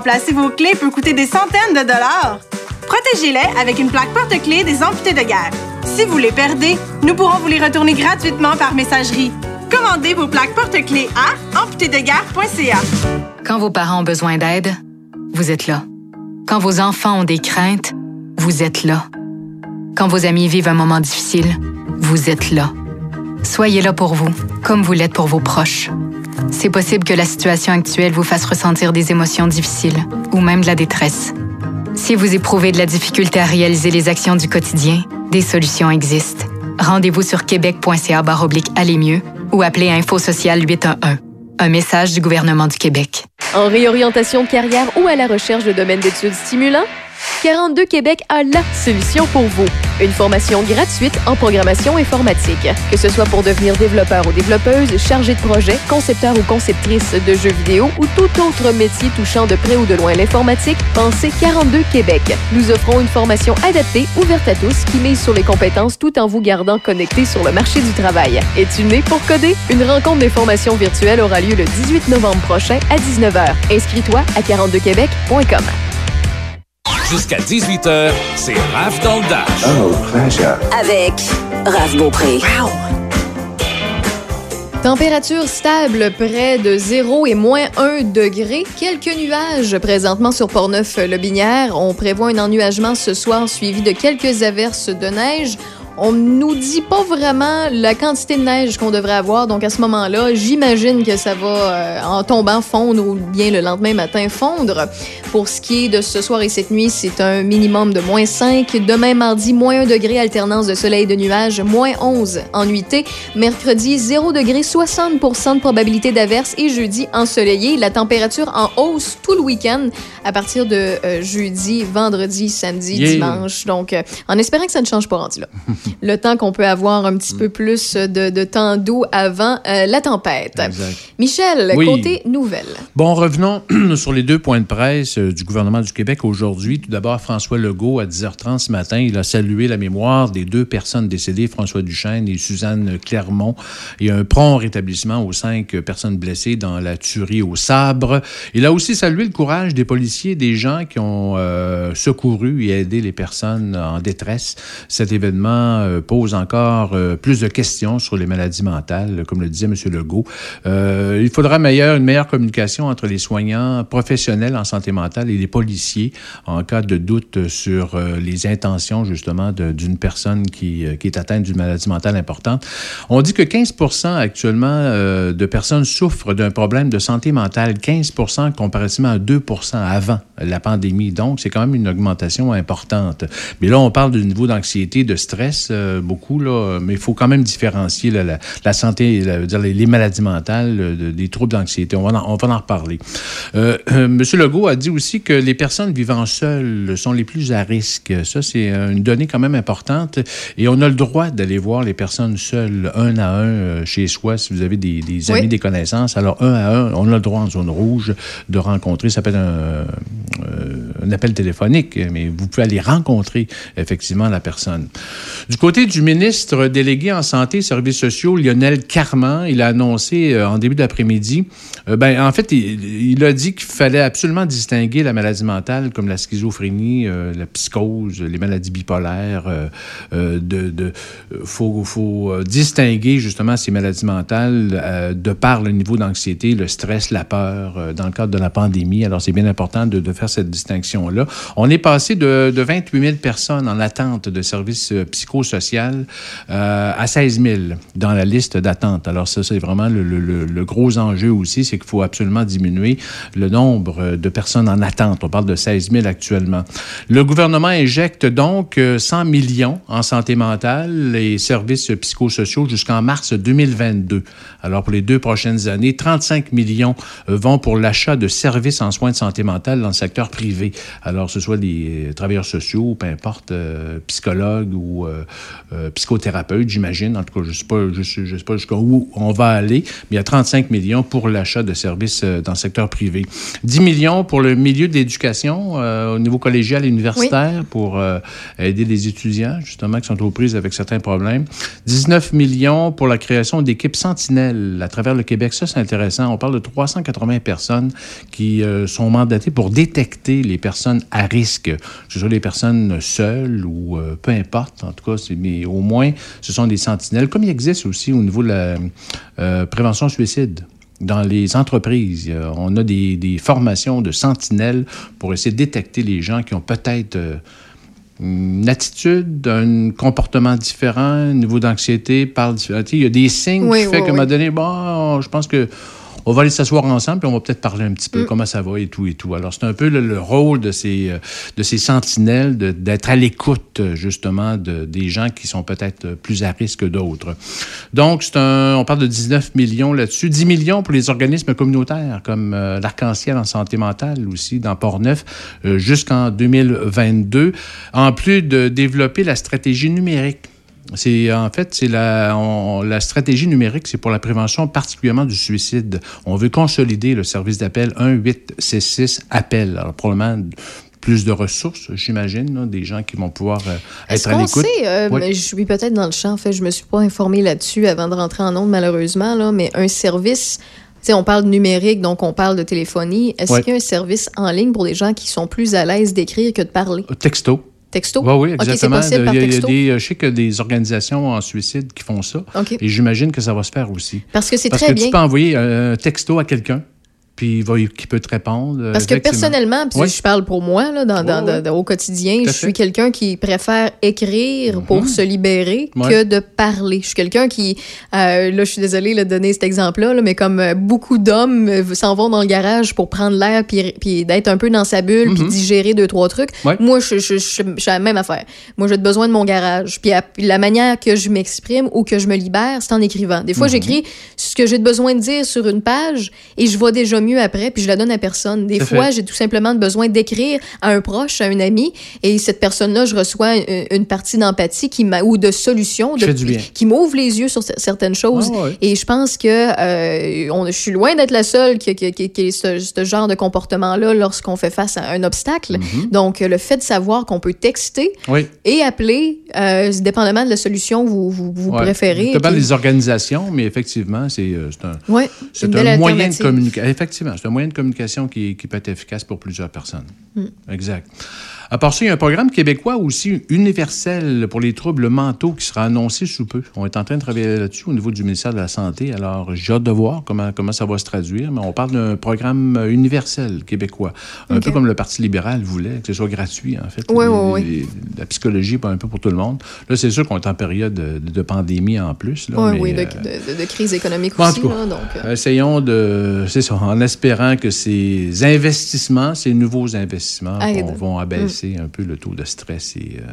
Remplacer vos clés peut coûter des centaines de dollars? Protégez-les avec une plaque porte-clés des amputés de guerre. Si vous les perdez, nous pourrons vous les retourner gratuitement par messagerie. Commandez vos plaques porte-clés à amputédeguerre.ca. Quand vos parents ont besoin d'aide, vous êtes là. Quand vos enfants ont des craintes, vous êtes là. Quand vos amis vivent un moment difficile, vous êtes là. Soyez là pour vous, comme vous l'êtes pour vos proches. C'est possible que la situation actuelle vous fasse ressentir des émotions difficiles ou même de la détresse. Si vous éprouvez de la difficulté à réaliser les actions du quotidien, des solutions existent. Rendez-vous sur québec.ca aller mieux ou appelez Info Social 811. Un message du gouvernement du Québec. En réorientation carrière ou à la recherche de domaines d'études stimulants, 42 Québec a la solution pour vous. Une formation gratuite en programmation informatique. Que ce soit pour devenir développeur ou développeuse, chargé de projet, concepteur ou conceptrice de jeux vidéo ou tout autre métier touchant de près ou de loin l'informatique, pensez 42 Québec. Nous offrons une formation adaptée, ouverte à tous, qui mise sur les compétences tout en vous gardant connecté sur le marché du travail. Es-tu né pour coder? Une rencontre des formations virtuelles aura lieu le 18 novembre prochain à 19h. Inscris-toi à 42québec.com. Jusqu'à 18h, c'est Raph dans le Dash. Oh, pleasure. Avec Raph Beaupré. Wow. Température stable près de 0 et moins 1 degré. Quelques nuages présentement sur Portneuf-le-Binière. On prévoit un ennuagement ce soir suivi de quelques averses de neige on nous dit pas vraiment la quantité de neige qu'on devrait avoir. Donc, à ce moment-là, j'imagine que ça va, euh, en tombant, fondre ou bien le lendemain matin fondre. Pour ce qui est de ce soir et cette nuit, c'est un minimum de moins 5. Demain, mardi, moins 1 degré, alternance de soleil et de nuages, moins 11 en nuitée. Mercredi, 0 degré, 60% de probabilité d'averse. Et jeudi, ensoleillé. La température en hausse tout le week-end à partir de euh, jeudi, vendredi, samedi, dimanche. Donc, euh, en espérant que ça ne change pas rendu là. [laughs] [laughs] le temps qu'on peut avoir un petit peu plus de, temps doux avant euh, la tempête. Michel, côté nouvelles. Bon, revenons [clears throat] sur les deux points de presse euh, du gouvernement du Québec aujourd'hui. Tout d'abord, François Legault, à 10h30 ce matin, il a salué la mémoire des deux personnes décédées, François Duchesne et Suzanne Clermont, et un prompt rétablissement aux cinq personnes blessées dans la tuerie au sabre. Il a aussi salué le courage des policiers, des gens qui ont euh, secouru et aidé les personnes en détresse. Cet événement euh, pose encore euh, plus de questions sur les maladies mentales, comme le disait M. Legault. Euh, il faudra meilleur, une meilleure communication entre les soignants professionnels en santé mentale et les policiers en cas de doute sur les intentions, justement, d'une personne qui, qui, est atteinte d'une maladie mentale importante. On dit que 15 actuellement de personnes souffrent d'un problème de santé mentale, 15 comparativement à 2 avant la pandémie. Donc, c'est quand même une augmentation importante. Mais là, on parle du niveau d'anxiété, de stress. Euh, beaucoup, là, mais il faut quand même différencier la, santé, les, maladies mentales euh, des troubles d'anxiété. On, va en, on va en reparler. Euh, M. Legault a dit aussi que les personnes vivant seules sont les plus à risque. Ça, c'est une donnée quand même importante. Et on a le droit d'aller voir les personnes seules, un à un, chez soi, si vous avez des, amis, des connaissances. Alors, un à un, on a le droit en zone rouge de rencontrer. Ça peut être un, un appel téléphonique, mais vous pouvez aller rencontrer effectivement la personne. Du côté du ministre délégué en santé et services sociaux, Lionel Carman, il a annoncé euh, en début d'après-midi, euh, ben, en fait, il, a dit qu'il fallait absolument distinguer la maladie mentale comme la schizophrénie, euh, la psychose, les maladies bipolaires. de, de faut, faut distinguer justement ces maladies mentales de par le niveau d'anxiété, le stress, la peur dans le cadre de la pandémie. Alors, c'est bien important de, faire cette distinction-là. On est passé de, de 28 000 personnes en attente de services psychosocial euh, à 16 000 dans la liste d'attente. Alors ça, c'est vraiment le, gros enjeu aussi, c'est qu'il faut absolument diminuer le nombre de personnes en attente. On parle de 16 000 actuellement. Le gouvernement injecte donc 100 euh, millions en santé mentale et services psychosociaux jusqu'en mars 2022. Alors pour les deux prochaines années, 35 millions vont pour l'achat de services en soins de santé mentale dans le secteur privé. Alors, ce soit des travailleurs sociaux, peu importe, psychologues ou psychothérapeutes, j'imagine. En tout cas, je ne sais pas, je sais, sais pas jusqu'où on va aller, mais il y a 35 millions pour l'achat de services dans le secteur privé. 10 millions pour le milieu de l'éducation au niveau collégial et universitaire pour aider les étudiants, justement, qui sont aux prises avec certains problèmes. 19 millions pour la création d'équipes sentinelles à travers le Québec. Ça, c'est intéressant. On parle de 380 personnes qui euh, sont mandatées pour détecter les personnes à risque, que ce soit les personnes seules ou euh, peu importe, en tout cas, mais au moins, ce sont des sentinelles, comme il existe aussi au niveau de la euh, prévention suicide dans les entreprises. On a des, des, formations de sentinelles pour essayer de détecter les gens qui ont peut-être une attitude, un comportement différent, un niveau d'anxiété, parle différent. Il y a des signes qui font qu'à un moment donné, bon, je pense que on va aller s'asseoir ensemble, et on va peut-être parler un petit peu mm. comment ça va et tout et tout. Alors, c'est un peu le, rôle de ces, euh, de ces sentinelles, d'être à l'écoute, justement, de, des gens qui sont peut-être plus à risque que d'autres. Donc, c'est un, on parle de 19 millions là-dessus. 10 millions pour les organismes communautaires, comme euh, l'Arc-en-Ciel en santé mentale aussi, dans Port-Neuf, euh, jusqu'en 2022. En plus de développer la stratégie numérique c'est en fait c'est la, la stratégie numérique, c'est pour la prévention particulièrement du suicide. On veut consolider le service d'appel 1866 appel. Alors probablement plus de ressources, j'imagine, des gens qui vont pouvoir euh, être à l'écoute. Sait, euh, je suis peut-être dans le champ, en fait, je me suis pas informée là-dessus avant de rentrer en ondes, malheureusement, là, mais un service on parle de numérique, donc on parle de téléphonie. Est-ce qu'il y a un service en ligne pour des gens qui sont plus à l'aise d'écrire que de parler? Texto. Texto? Oui, oui, exactement. il, y a, des, je sais qu'il y a des organisations en suicide qui font ça. Et j'imagine que ça va se faire aussi. Parce que c'est très bien. Parce que tu peux envoyer un texto à quelqu'un puis qui peut te répondre. Euh, Parce que personnellement, puis je parle pour moi, là, dans, au quotidien, je suis quelqu'un qui préfère écrire pour mhm. se libérer que de parler. Je suis quelqu'un qui, euh, là, je suis désolée de donner cet exemple-là, mais comme euh, beaucoup d'hommes s'en vont dans le garage pour prendre l'air puis, puis d'être un peu dans sa bulle puis mhm. digérer deux, trois trucs, moi, je, je, je, suis la même affaire. Moi, j'ai besoin de mon garage. Puis la manière que je m'exprime ou que je me libère, c'est en écrivant. Des fois, mhm. j'écris ce que j'ai besoin de dire sur une page et je vois déjà mieux après, puis je la donne à personne. Des fois, j'ai tout simplement besoin d'écrire à un proche, à un ami, et cette personne-là, je reçois une, partie d'empathie qui ou de solution, de, qui m'ouvre les yeux sur certaines choses. Ah et je pense que euh, on, je suis loin d'être la seule qui, qui, qui, ce, genre de comportement-là lorsqu'on fait face à un obstacle. Mm-hmm. Donc, le fait de savoir qu'on peut texter et appeler, euh, dépendamment de la solution vous, vous, vous ouais. préférez. pas les organisations, mais effectivement, c'est euh, un, ouais, un moyen de communication. Effectivement, c'est un moyen de communication qui, peut être efficace pour plusieurs personnes. Mm. Exact. À part ça, il y a un programme québécois aussi universel pour les troubles mentaux qui sera annoncé sous peu. On est en train de travailler là-dessus au niveau du ministère de la Santé. Alors, j'ai hâte de voir comment, comment ça va se traduire, mais on parle d'un programme universel québécois. Un peu comme le Parti libéral voulait, que ce soit gratuit, en fait. Oui, oui, oui. La psychologie, pas un peu pour tout le monde. Là, c'est sûr qu'on est en période de, pandémie en plus. oui, oui, de, de, crise économique aussi. donc, euh. Essayons de, c'est ça, en espérant que ces investissements, ces nouveaux investissements vont, abaisser un peu le taux de stress et euh,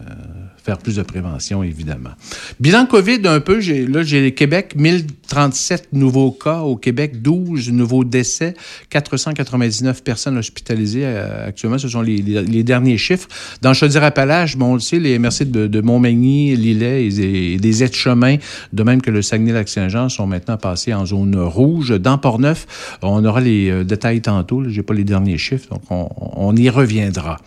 faire plus de prévention, évidemment. Bilan COVID, un peu, là, j'ai le Québec, 1037 nouveaux cas au Québec, 12 nouveaux décès, 499 personnes hospitalisées euh, actuellement. Ce sont les, derniers chiffres. Dans Chaudière-Appalaches, bon, on le sait, les MRC de, Montmagny, Lillet et, des aides-chemins, de même que le Saguenay-Lac-Saint-Jean, sont maintenant passés en zone rouge. Dans Port-Neuf, on aura les euh, détails tantôt. Je n'ai pas les derniers chiffres, donc on, on y reviendra.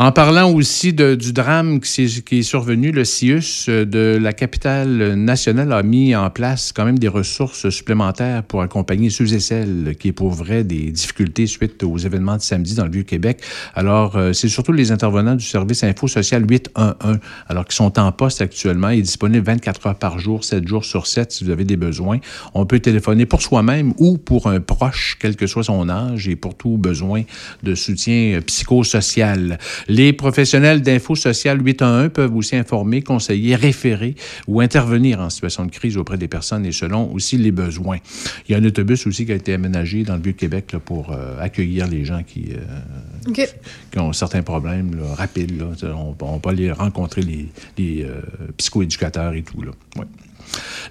En parlant aussi du drame qui est, survenu, le CIUS euh, de la capitale nationale a mis en place quand même des ressources supplémentaires pour accompagner ceux et celles qui éprouveraient des difficultés suite aux événements de samedi dans le Vieux-Québec. Alors, euh, c'est surtout les intervenants du service Info Social 811, alors qui sont en poste actuellement et disponibles 24 heures par jour, 7 jours sur 7 si vous avez des besoins. On peut téléphoner pour soi-même ou pour un proche, quel que soit son âge et pour tout besoin de soutien psychosocial. Les professionnels d'Info Social 811 peuvent aussi informer, conseiller, référer ou intervenir en situation de crise auprès des personnes et selon aussi les besoins. Il y a un autobus aussi qui a été aménagé dans le Vieux-Québec pour euh, accueillir les gens qui, euh, qui ont certains problèmes rapides. On, on, peut aller rencontrer les, les euh, psychoéducateurs et tout. Là.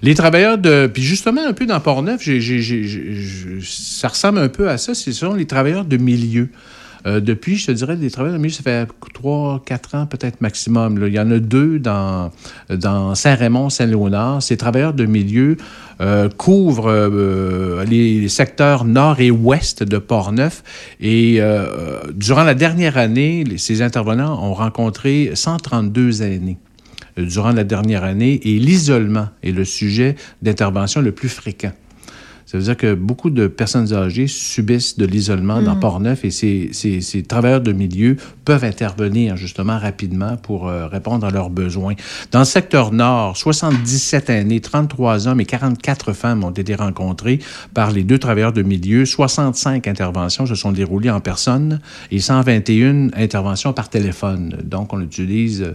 Les travailleurs de. Puis justement, un peu dans Port-Neuf, ça ressemble un peu à ça. Ce sont les travailleurs de milieu. Depuis, je te dirais, des travailleurs de milieu, ça fait 3, 4 ans peut-être maximum. Il y en a deux dans, Saint-Raymond, Saint-Léonard. Ces travailleurs de milieu couvrent les secteurs nord et ouest de Port-Neuf. Et durant la dernière année, ces intervenants ont rencontré 132 aînés durant la dernière année et l'isolement est le sujet d'intervention le plus fréquent. Ça veut dire que beaucoup de personnes âgées subissent de l'isolement dans mm. Port-Neuf et ces, ces, ces, travailleurs de milieu peuvent intervenir justement rapidement pour euh, répondre à leurs besoins. Dans le secteur nord, 77 années, 33 hommes et 44 femmes ont été rencontrés par les deux travailleurs de milieu. 65 interventions se sont déroulées en personne et 121 interventions par téléphone. Donc, on utilise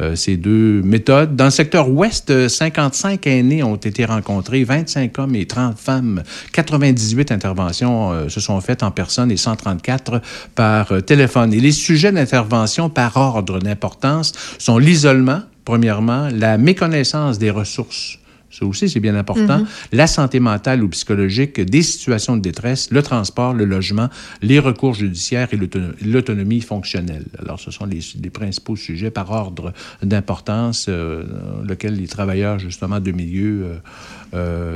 euh, ces deux méthodes. Dans le secteur ouest, 55 aînés ont été rencontrés, 25 hommes et 30 femmes 98 interventions euh, se sont faites en personne et 134 par euh, téléphone. Et les sujets d'intervention par ordre d'importance sont l'isolement, premièrement, la méconnaissance des ressources ça aussi, c'est bien important. Mm-hmm. La santé mentale ou psychologique, des situations de détresse, le transport, le logement, les recours judiciaires et l'autonomie fonctionnelle. Alors, ce sont les, principaux sujets par ordre d'importance euh, lesquels les travailleurs, justement, de milieu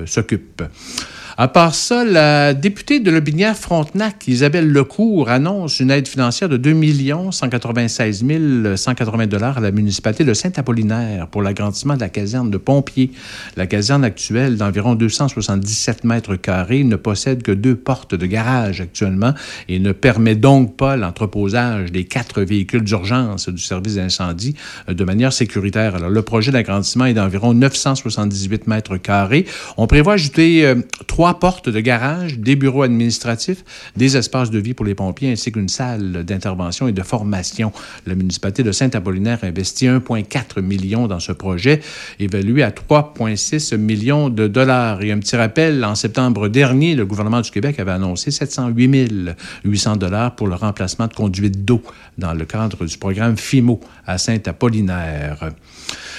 s'occupent. À part ça, la députée de Lobinière-Frontenac, Isabelle Lecourt, annonce une aide financière de 2 196 180 dollars à la municipalité de Saint-Apollinaire pour l'agrandissement de la caserne de pompiers. La caserne actuelle d'environ 277 mètres carrés ne possède que deux portes de garage actuellement et ne permet donc pas l'entreposage des quatre véhicules d'urgence du service d'incendie de manière sécuritaire. Alors, le projet d'agrandissement est d'environ 978 mètres carrés. On prévoit ajouter euh, trois portes de garage, des bureaux administratifs, des espaces de vie pour les pompiers ainsi qu'une salle d'intervention et de formation. La municipalité de Saint-Apollinaire investit 1,4 million dans ce projet, évalué à 3,6 millions de dollars. Et un petit rappel, en septembre dernier, le gouvernement du Québec avait annoncé 708 800 dollars pour le remplacement de conduites d'eau dans le cadre du programme FIMO à Saint-Apollinaire.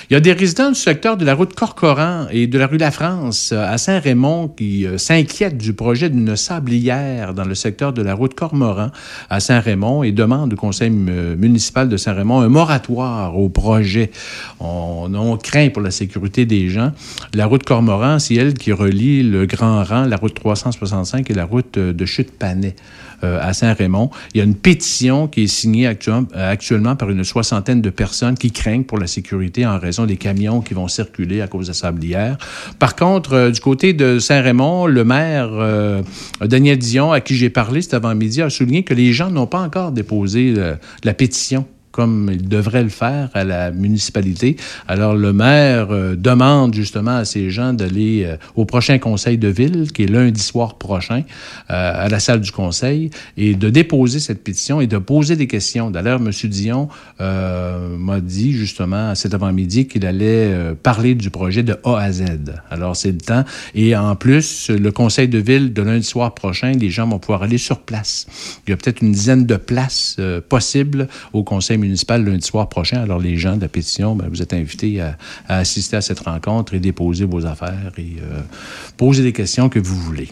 Il y a des résidents du secteur de la route Corcoran et de la rue La France à Saint-Raymond qui euh, s'inquiètent du projet d'une sablière dans le secteur de la route Cormoran à Saint-Raymond et demandent au conseil municipal de Saint-Raymond un moratoire au projet. On, on, craint pour la sécurité des gens. La route Cormoran, c'est elle qui relie le Grand Rang, la route 365 et la route de Chute-Panay. Euh, à Saint-Raymond. Il y a une pétition qui est signée actuellement par une soixantaine de personnes qui craignent pour la sécurité en raison des camions qui vont circuler à cause de la sablière. Par contre, euh, du côté de Saint-Raymond, le maire euh, Daniel Dion, à qui j'ai parlé cet avant-midi, a souligné que les gens n'ont pas encore déposé la pétition comme il devrait le faire à la municipalité. Alors, le maire euh, demande justement à ces gens d'aller euh, au prochain conseil de ville, qui est lundi soir prochain, euh, à la salle du conseil, et de déposer cette pétition et de poser des questions. D'ailleurs, M. Dion m'a dit justement cet avant-midi qu'il allait parler du projet de A à Z. Alors, c'est le temps. Et en plus, le conseil de ville de lundi soir prochain, les gens vont pouvoir aller sur place. Il y a peut-être une dizaine de places possibles au conseil municipal municipal lundi soir prochain. Alors, les gens de la pétition, ben, vous êtes invités à, assister à cette rencontre et déposer vos affaires et euh, poser des questions que vous voulez.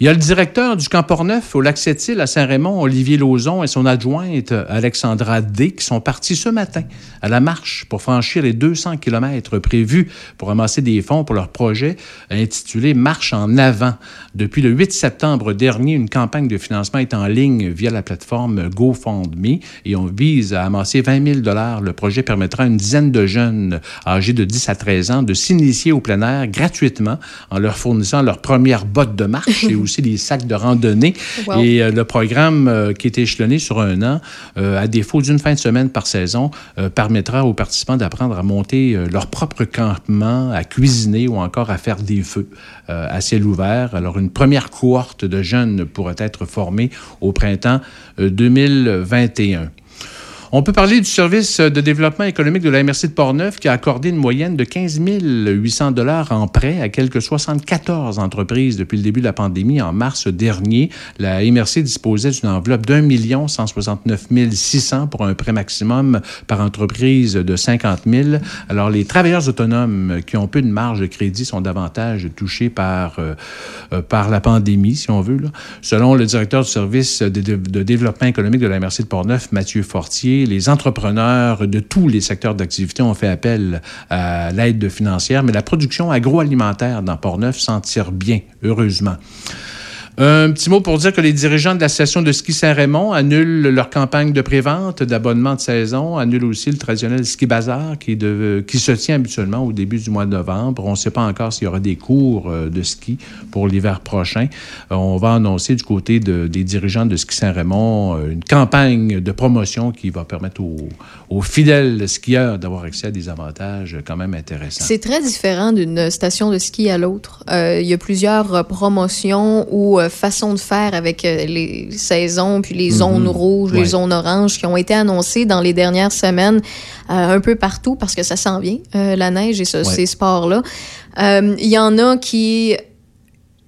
Il y a le directeur du camp Portneuf au lac Sept-Îles à Saint-Raymond, Olivier Lauzon, et son adjointe Alexandra D, qui sont partis ce matin à la marche pour franchir les 200 kilomètres prévus pour ramasser des fonds pour leur projet intitulé Marche en avant. Depuis le 8 septembre dernier, une campagne de financement est en ligne via la plateforme GoFundMe et on vise à amasser 20 000 dollars. Le projet permettra à une dizaine de jeunes âgés de 10 à 13 ans de s'initier au plein air gratuitement en leur fournissant leurs premières bottes de marche et [laughs] aussi des sacs de randonnée. Et euh, le programme euh, qui est échelonné sur un an, euh, à défaut d'une fin de semaine par saison, permettra aux participants d'apprendre à monter leur propre campement, à cuisiner ou encore à faire des feux à ciel ouvert. Alors, une première cohorte de jeunes pourrait être formée au printemps 2021. On peut parler du service de développement économique de la MRC de Portneuf qui a accordé une moyenne de 15 800 dollars en prêt à quelques 74 entreprises depuis le début de la pandémie en mars dernier. La MRC disposait d'une enveloppe d'un million 169 600 pour un prêt maximum par entreprise de 50 000. Alors, les travailleurs autonomes qui ont peu de marge de crédit sont davantage touchés par, euh, euh, par la pandémie, si on veut. Selon le directeur du service de développement économique de la MRC de Portneuf, Mathieu Fortier, les entrepreneurs de tous les secteurs d'activité ont fait appel à l'aide financière, mais la production agroalimentaire dans Portneuf s'en tire bien, heureusement. Un petit mot pour dire que les dirigeants de la station de ski Saint-Raymond annulent leur campagne de prévente d'abonnement de saison, annulent aussi le traditionnel ski bazar qui, qui se tient habituellement au début du mois de novembre. On ne sait pas encore s'il y aura des cours euh, de ski pour l'hiver prochain. Euh, on va annoncer du côté de, des dirigeants de ski Saint-Raymond euh, une campagne de promotion qui va permettre aux, fidèles skieurs d'avoir accès à des avantages quand même intéressants. C'est très différent d'une station de ski à l'autre. il y a plusieurs promotions façon de faire avec euh, les saisons, puis les zones mhm. rouges, les zones oranges qui ont été annoncées dans les dernières semaines euh, un peu partout parce que ça s'en vient, euh, la neige et ces sports-là. Il y en a qui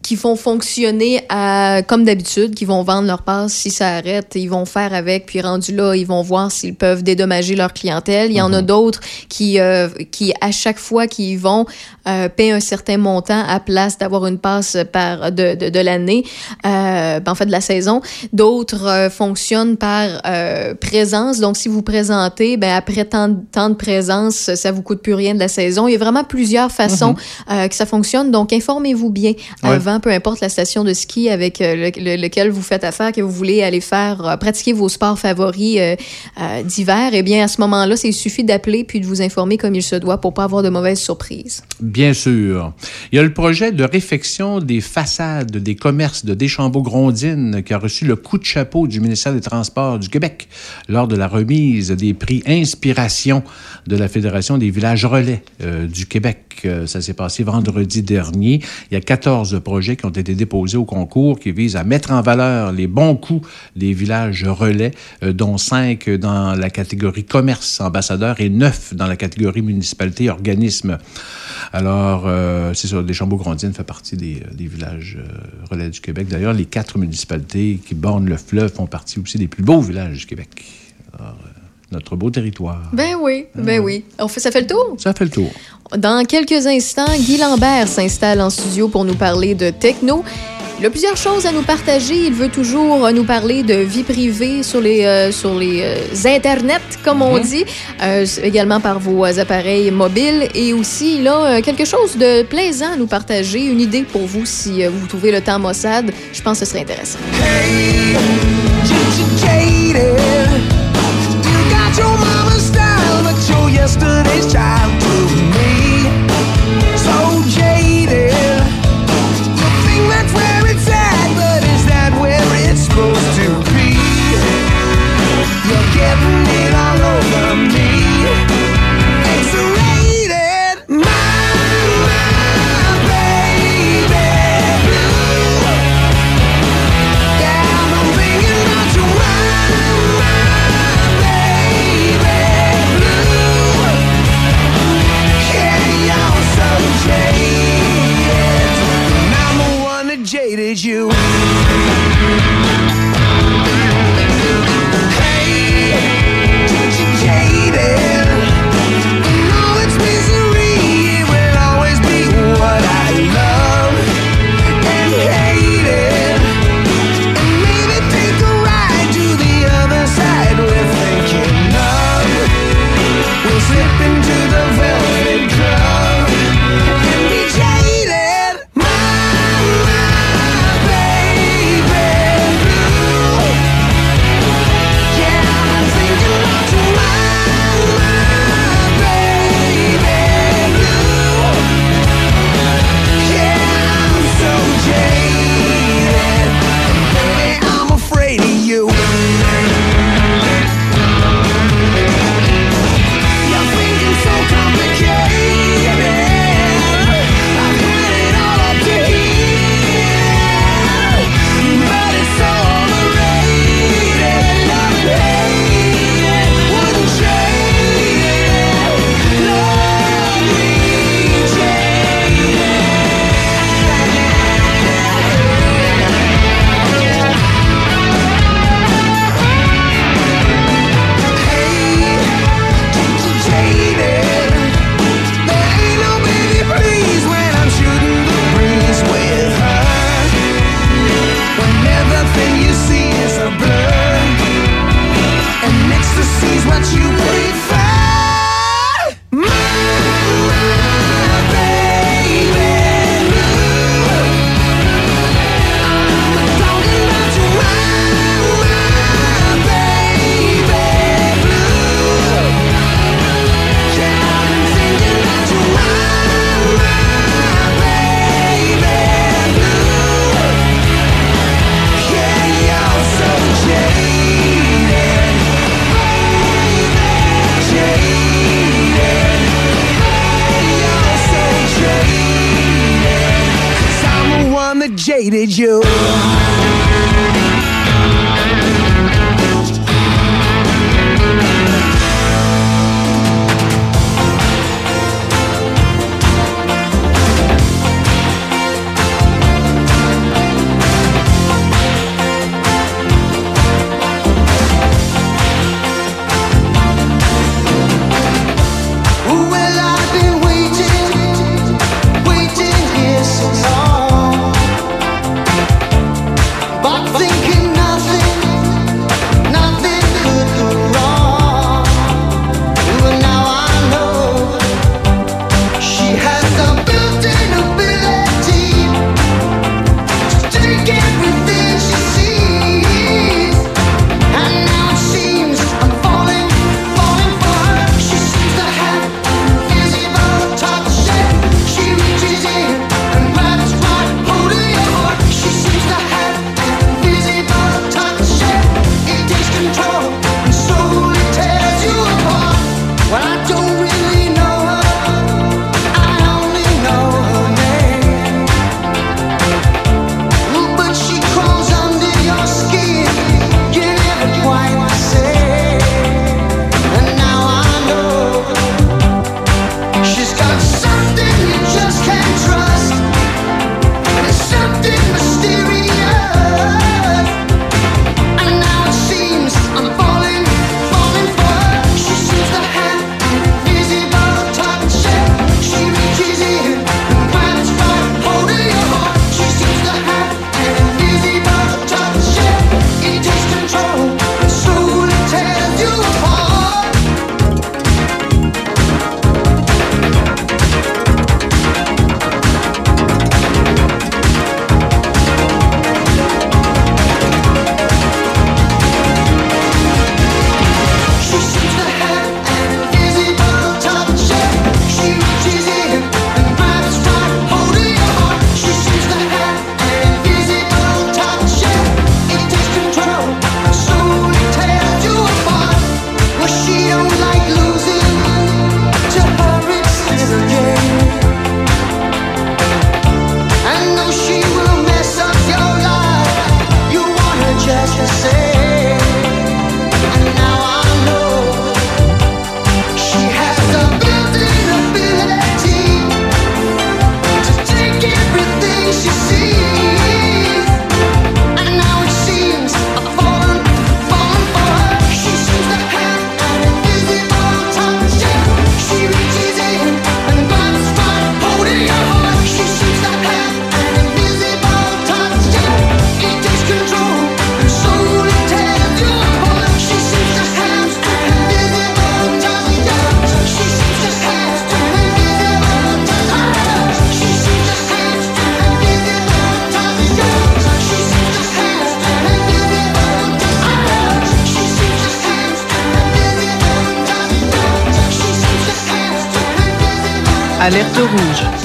qui font fonctionner à, comme d'habitude, qui vont vendre leur passe si ça arrête, ils vont faire avec, puis rendu là, ils vont voir s'ils peuvent dédommager leur clientèle. Il y en a mhm. d'autres qui, euh, qui, à chaque fois qu'ils vont, euh, paient un certain montant à place d'avoir une passe par de, de, de l'année, euh, ben, en fait de la saison. D'autres euh, fonctionnent par euh, présence. Donc, si vous présentez, ben, après tant, tant de présence, ça vous coûte plus rien de la saison. Il y a vraiment plusieurs façons mhm. que ça fonctionne. Donc, informez-vous bien avant peu importe la station de ski avec euh, lequel vous faites affaire, que vous voulez aller faire euh, pratiquer vos sports favoris euh, d'hiver, eh bien, à ce moment-là, il suffit d'appeler puis de vous informer comme il se doit pour pas avoir de mauvaises surprises. Bien sûr. Il y a le projet de réfection des façades des commerces de Deschambault-Grondines qui a reçu le coup de chapeau du ministère des Transports du Québec lors de la remise des prix Inspiration de la Fédération des villages relais du Québec. Ça s'est passé vendredi dernier. Il y a 14 projets qui ont été déposés au concours qui visent à mettre en valeur les bons coups des villages relais, euh, dont cinq dans la catégorie commerce ambassadeur et neuf dans la catégorie municipalité organisme. Alors, euh, c'est ça, Deschambault-Grondines fait partie des, euh, villages relais du Québec. D'ailleurs, les quatre municipalités qui bornent le fleuve font partie aussi des plus beaux villages du Québec. notre beau territoire. Ben oui, ben ah. oui. On fait, ça fait le tour? Ça fait le tour. Dans quelques instants, Guy Lambert s'installe en studio pour nous parler de techno. Il a plusieurs choses à nous partager. Il veut toujours nous parler de vie privée sur les, euh, sur les euh, Internet, comme on mhm. dit, euh, également par vos euh, appareils mobiles. Et aussi, il a quelque chose de plaisant à nous partager, une idée pour vous si vous trouvez le temps Mossad. Je pense que ce serait intéressant. Hey,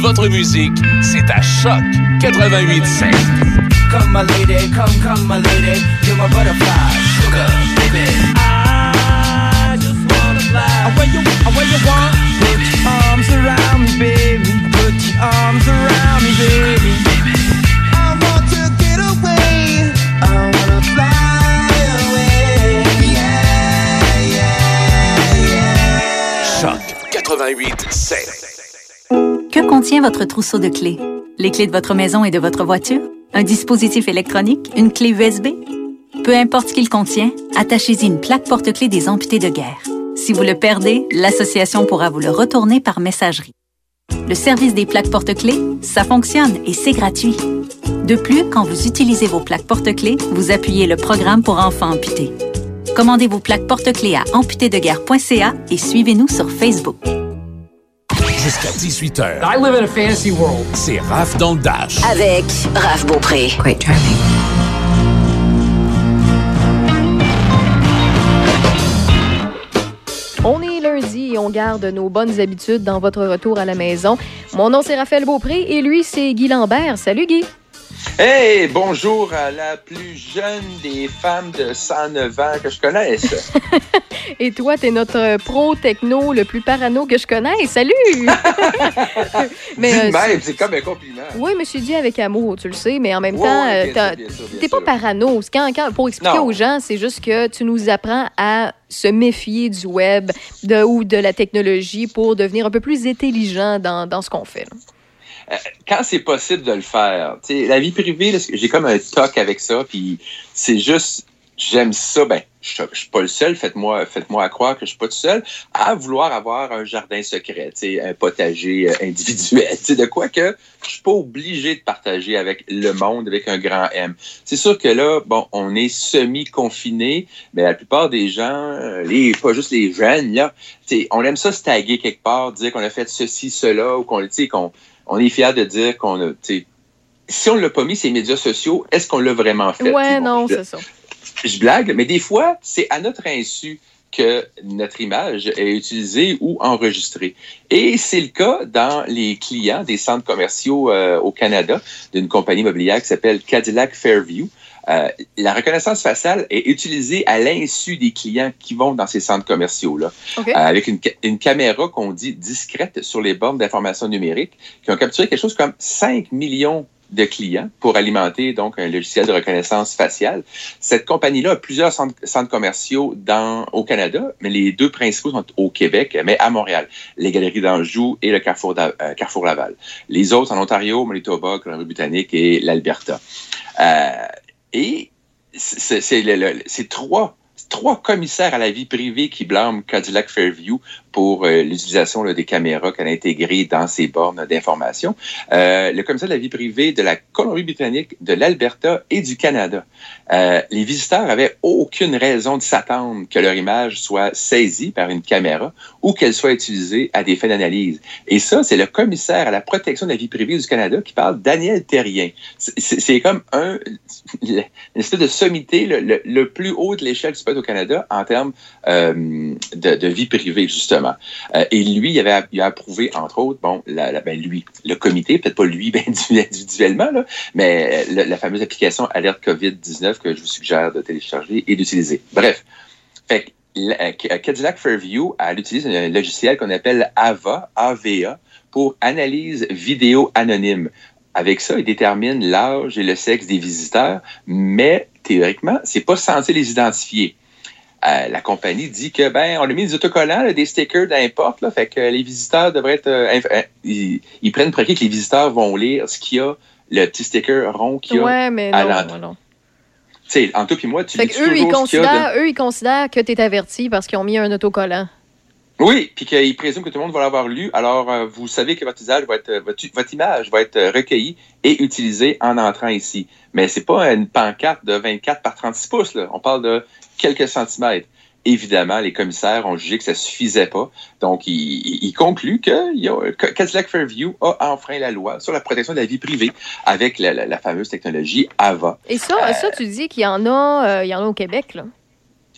Votre musique, c'est à Choc 88.7. Come my lady, come, come my lady, you're my butterfly, sugar, baby. I just wanna fly. Where you, where you want? Put your arms around me, baby. Put your arms around me, baby. I want to get away. I wanna fly away. Yeah, yeah, yeah. Choc 88.7. Que contient votre trousseau de clés? Les clés de votre maison et de votre voiture? Un dispositif électronique? Une clé USB? Peu importe ce qu'il contient, attachez-y une plaque porte-clés des amputés de guerre. Si vous le perdez, l'association pourra vous le retourner par messagerie. Le service des plaques porte-clés, ça fonctionne et c'est gratuit. De plus, quand vous utilisez vos plaques porte-clés, vous appuyez le programme pour enfants amputés. Commandez vos plaques porte-clés à amputédeguerre.ca et suivez-nous sur Facebook. Jusqu'à 18h. I live in a fantasy world. C'est Raph dans le Dash. Avec Raph Beaupré. Quite charming. On est lundi et on garde nos bonnes habitudes dans votre retour à la maison. Mon nom, c'est Raphaël Beaupré et lui, c'est Guy Lambert. Salut, Guy. Hey, bonjour à la plus jeune des femmes de 109 ans que je connaisse. [laughs] Et toi, t'es notre pro techno le plus parano que je connais. Salut! [laughs] mais, euh, même, c'est comme un compliment. Oui, mais je suis dit avec amour, tu le sais, mais en même temps, ouais, euh, t'es pas sûr. parano. C'est Quand, quand- pour expliquer Non. aux gens, c'est juste que tu nous apprends à se méfier du web de, ou de la technologie pour devenir un peu plus intelligent dans, dans ce qu'on fait. là. Quand c'est possible de le faire, la vie privée, j'ai comme un toc avec ça, puis c'est juste, j'aime ça, ben, je je suis pas le seul, faites-moi faites-moi croire que je suis pas tout seul, à vouloir avoir un jardin secret, un potager euh, individuel, de quoi que je suis pas obligé de partager avec le monde avec un grand M. C'est sûr que là, bon, on est semi-confiné, mais la plupart des gens, euh, les, pas juste les jeunes, là, on aime ça se taguer quelque part, dire qu'on a fait ceci, cela, ou qu'on, qu'on on est fier de dire qu'on a, si on l'a pas mis ces médias sociaux, est-ce qu'on l'a vraiment fait? Ouais, bon, non, c'est ça. je blague, mais des fois, c'est à notre insu que notre image est utilisée ou enregistrée. Et c'est le cas dans les clients des centres commerciaux euh, au Canada d'une compagnie immobilière qui s'appelle Cadillac Fairview. Euh, la reconnaissance faciale est utilisée à l'insu des clients qui vont dans ces centres commerciaux-là. Euh, avec une, ca- une caméra qu'on dit discrète sur les bornes d'information numérique, qui ont capturé quelque chose comme 5 millions de clients pour alimenter donc un logiciel de reconnaissance faciale. Cette compagnie-là a plusieurs centres, centres commerciaux dans, au Canada, mais les deux principaux sont au Québec, mais à Montréal. Les Galeries d'Anjou et le Carrefour, euh, Carrefour Laval. Les autres en Ontario, Manitoba, Colombie-Britannique et l'Alberta. Euh, et c'est trois, trois commissaires à la vie privée qui blâment Cadillac Fairview pour euh, l'utilisation des caméras qu'elle a intégrées dans ses bornes d'information. Euh, le commissaire de la vie privée de la Colombie-Britannique, de l'Alberta et du Canada. Euh, les visiteurs avaient aucune raison de s'attendre que leur image soit saisie par une caméra ou qu'elle soit utilisée à des fins d'analyse. Et ça, c'est le commissaire à la protection de la vie privée du Canada qui parle, Daniel Terrien. C'est- comme un, une espèce de sommité, le, plus haut de l'échelle du peut être au Canada en termes de vie privée, justement. Euh, et lui, il avait a approuvé, entre autres, bon, ben, lui, le comité, peut-être pas lui [laughs] ben, individuellement, mais la, la fameuse application Alerte COVID-19 que je vous suggère de télécharger et d'utiliser. Bref, fait euh, Cadillac Fairview, elle utilise un logiciel qu'on appelle AVA, AVA, pour analyse vidéo anonyme. Avec ça, il détermine l'âge et le sexe des visiteurs, mais théoriquement, c'est pas censé les identifier. Euh, la compagnie dit que ben on a mis des autocollants, là, des stickers d'importe, là, fait que les visiteurs devraient être euh, euh, ils, ils prennent pour acquis que les visiteurs vont lire ce qu'il y a, le petit sticker rond qu'il y a Ouais, mais à l'entrée. sais, entre toi et moi, tu Fait lis eux, ils toujours de- considèrent, eux, ils considèrent que tu es averti parce qu'ils ont mis un autocollant. Oui, puis qu'ils présument que tout le monde va l'avoir lu. Alors, euh, vous savez que votre usage va être, votre, votre image va être recueillie et utilisée en entrant ici. Mais c'est pas une pancarte de 24 par 36 pouces. Là. On parle de quelques centimètres. Évidemment, les commissaires ont jugé que ça suffisait pas. Donc, ils, concluent que, Cadillac Fairview a enfreint la loi sur la protection de la vie privée avec la, la- la fameuse technologie AVA. Et ça, ça tu dis qu'il y en a, euh, il y en a au Québec, là.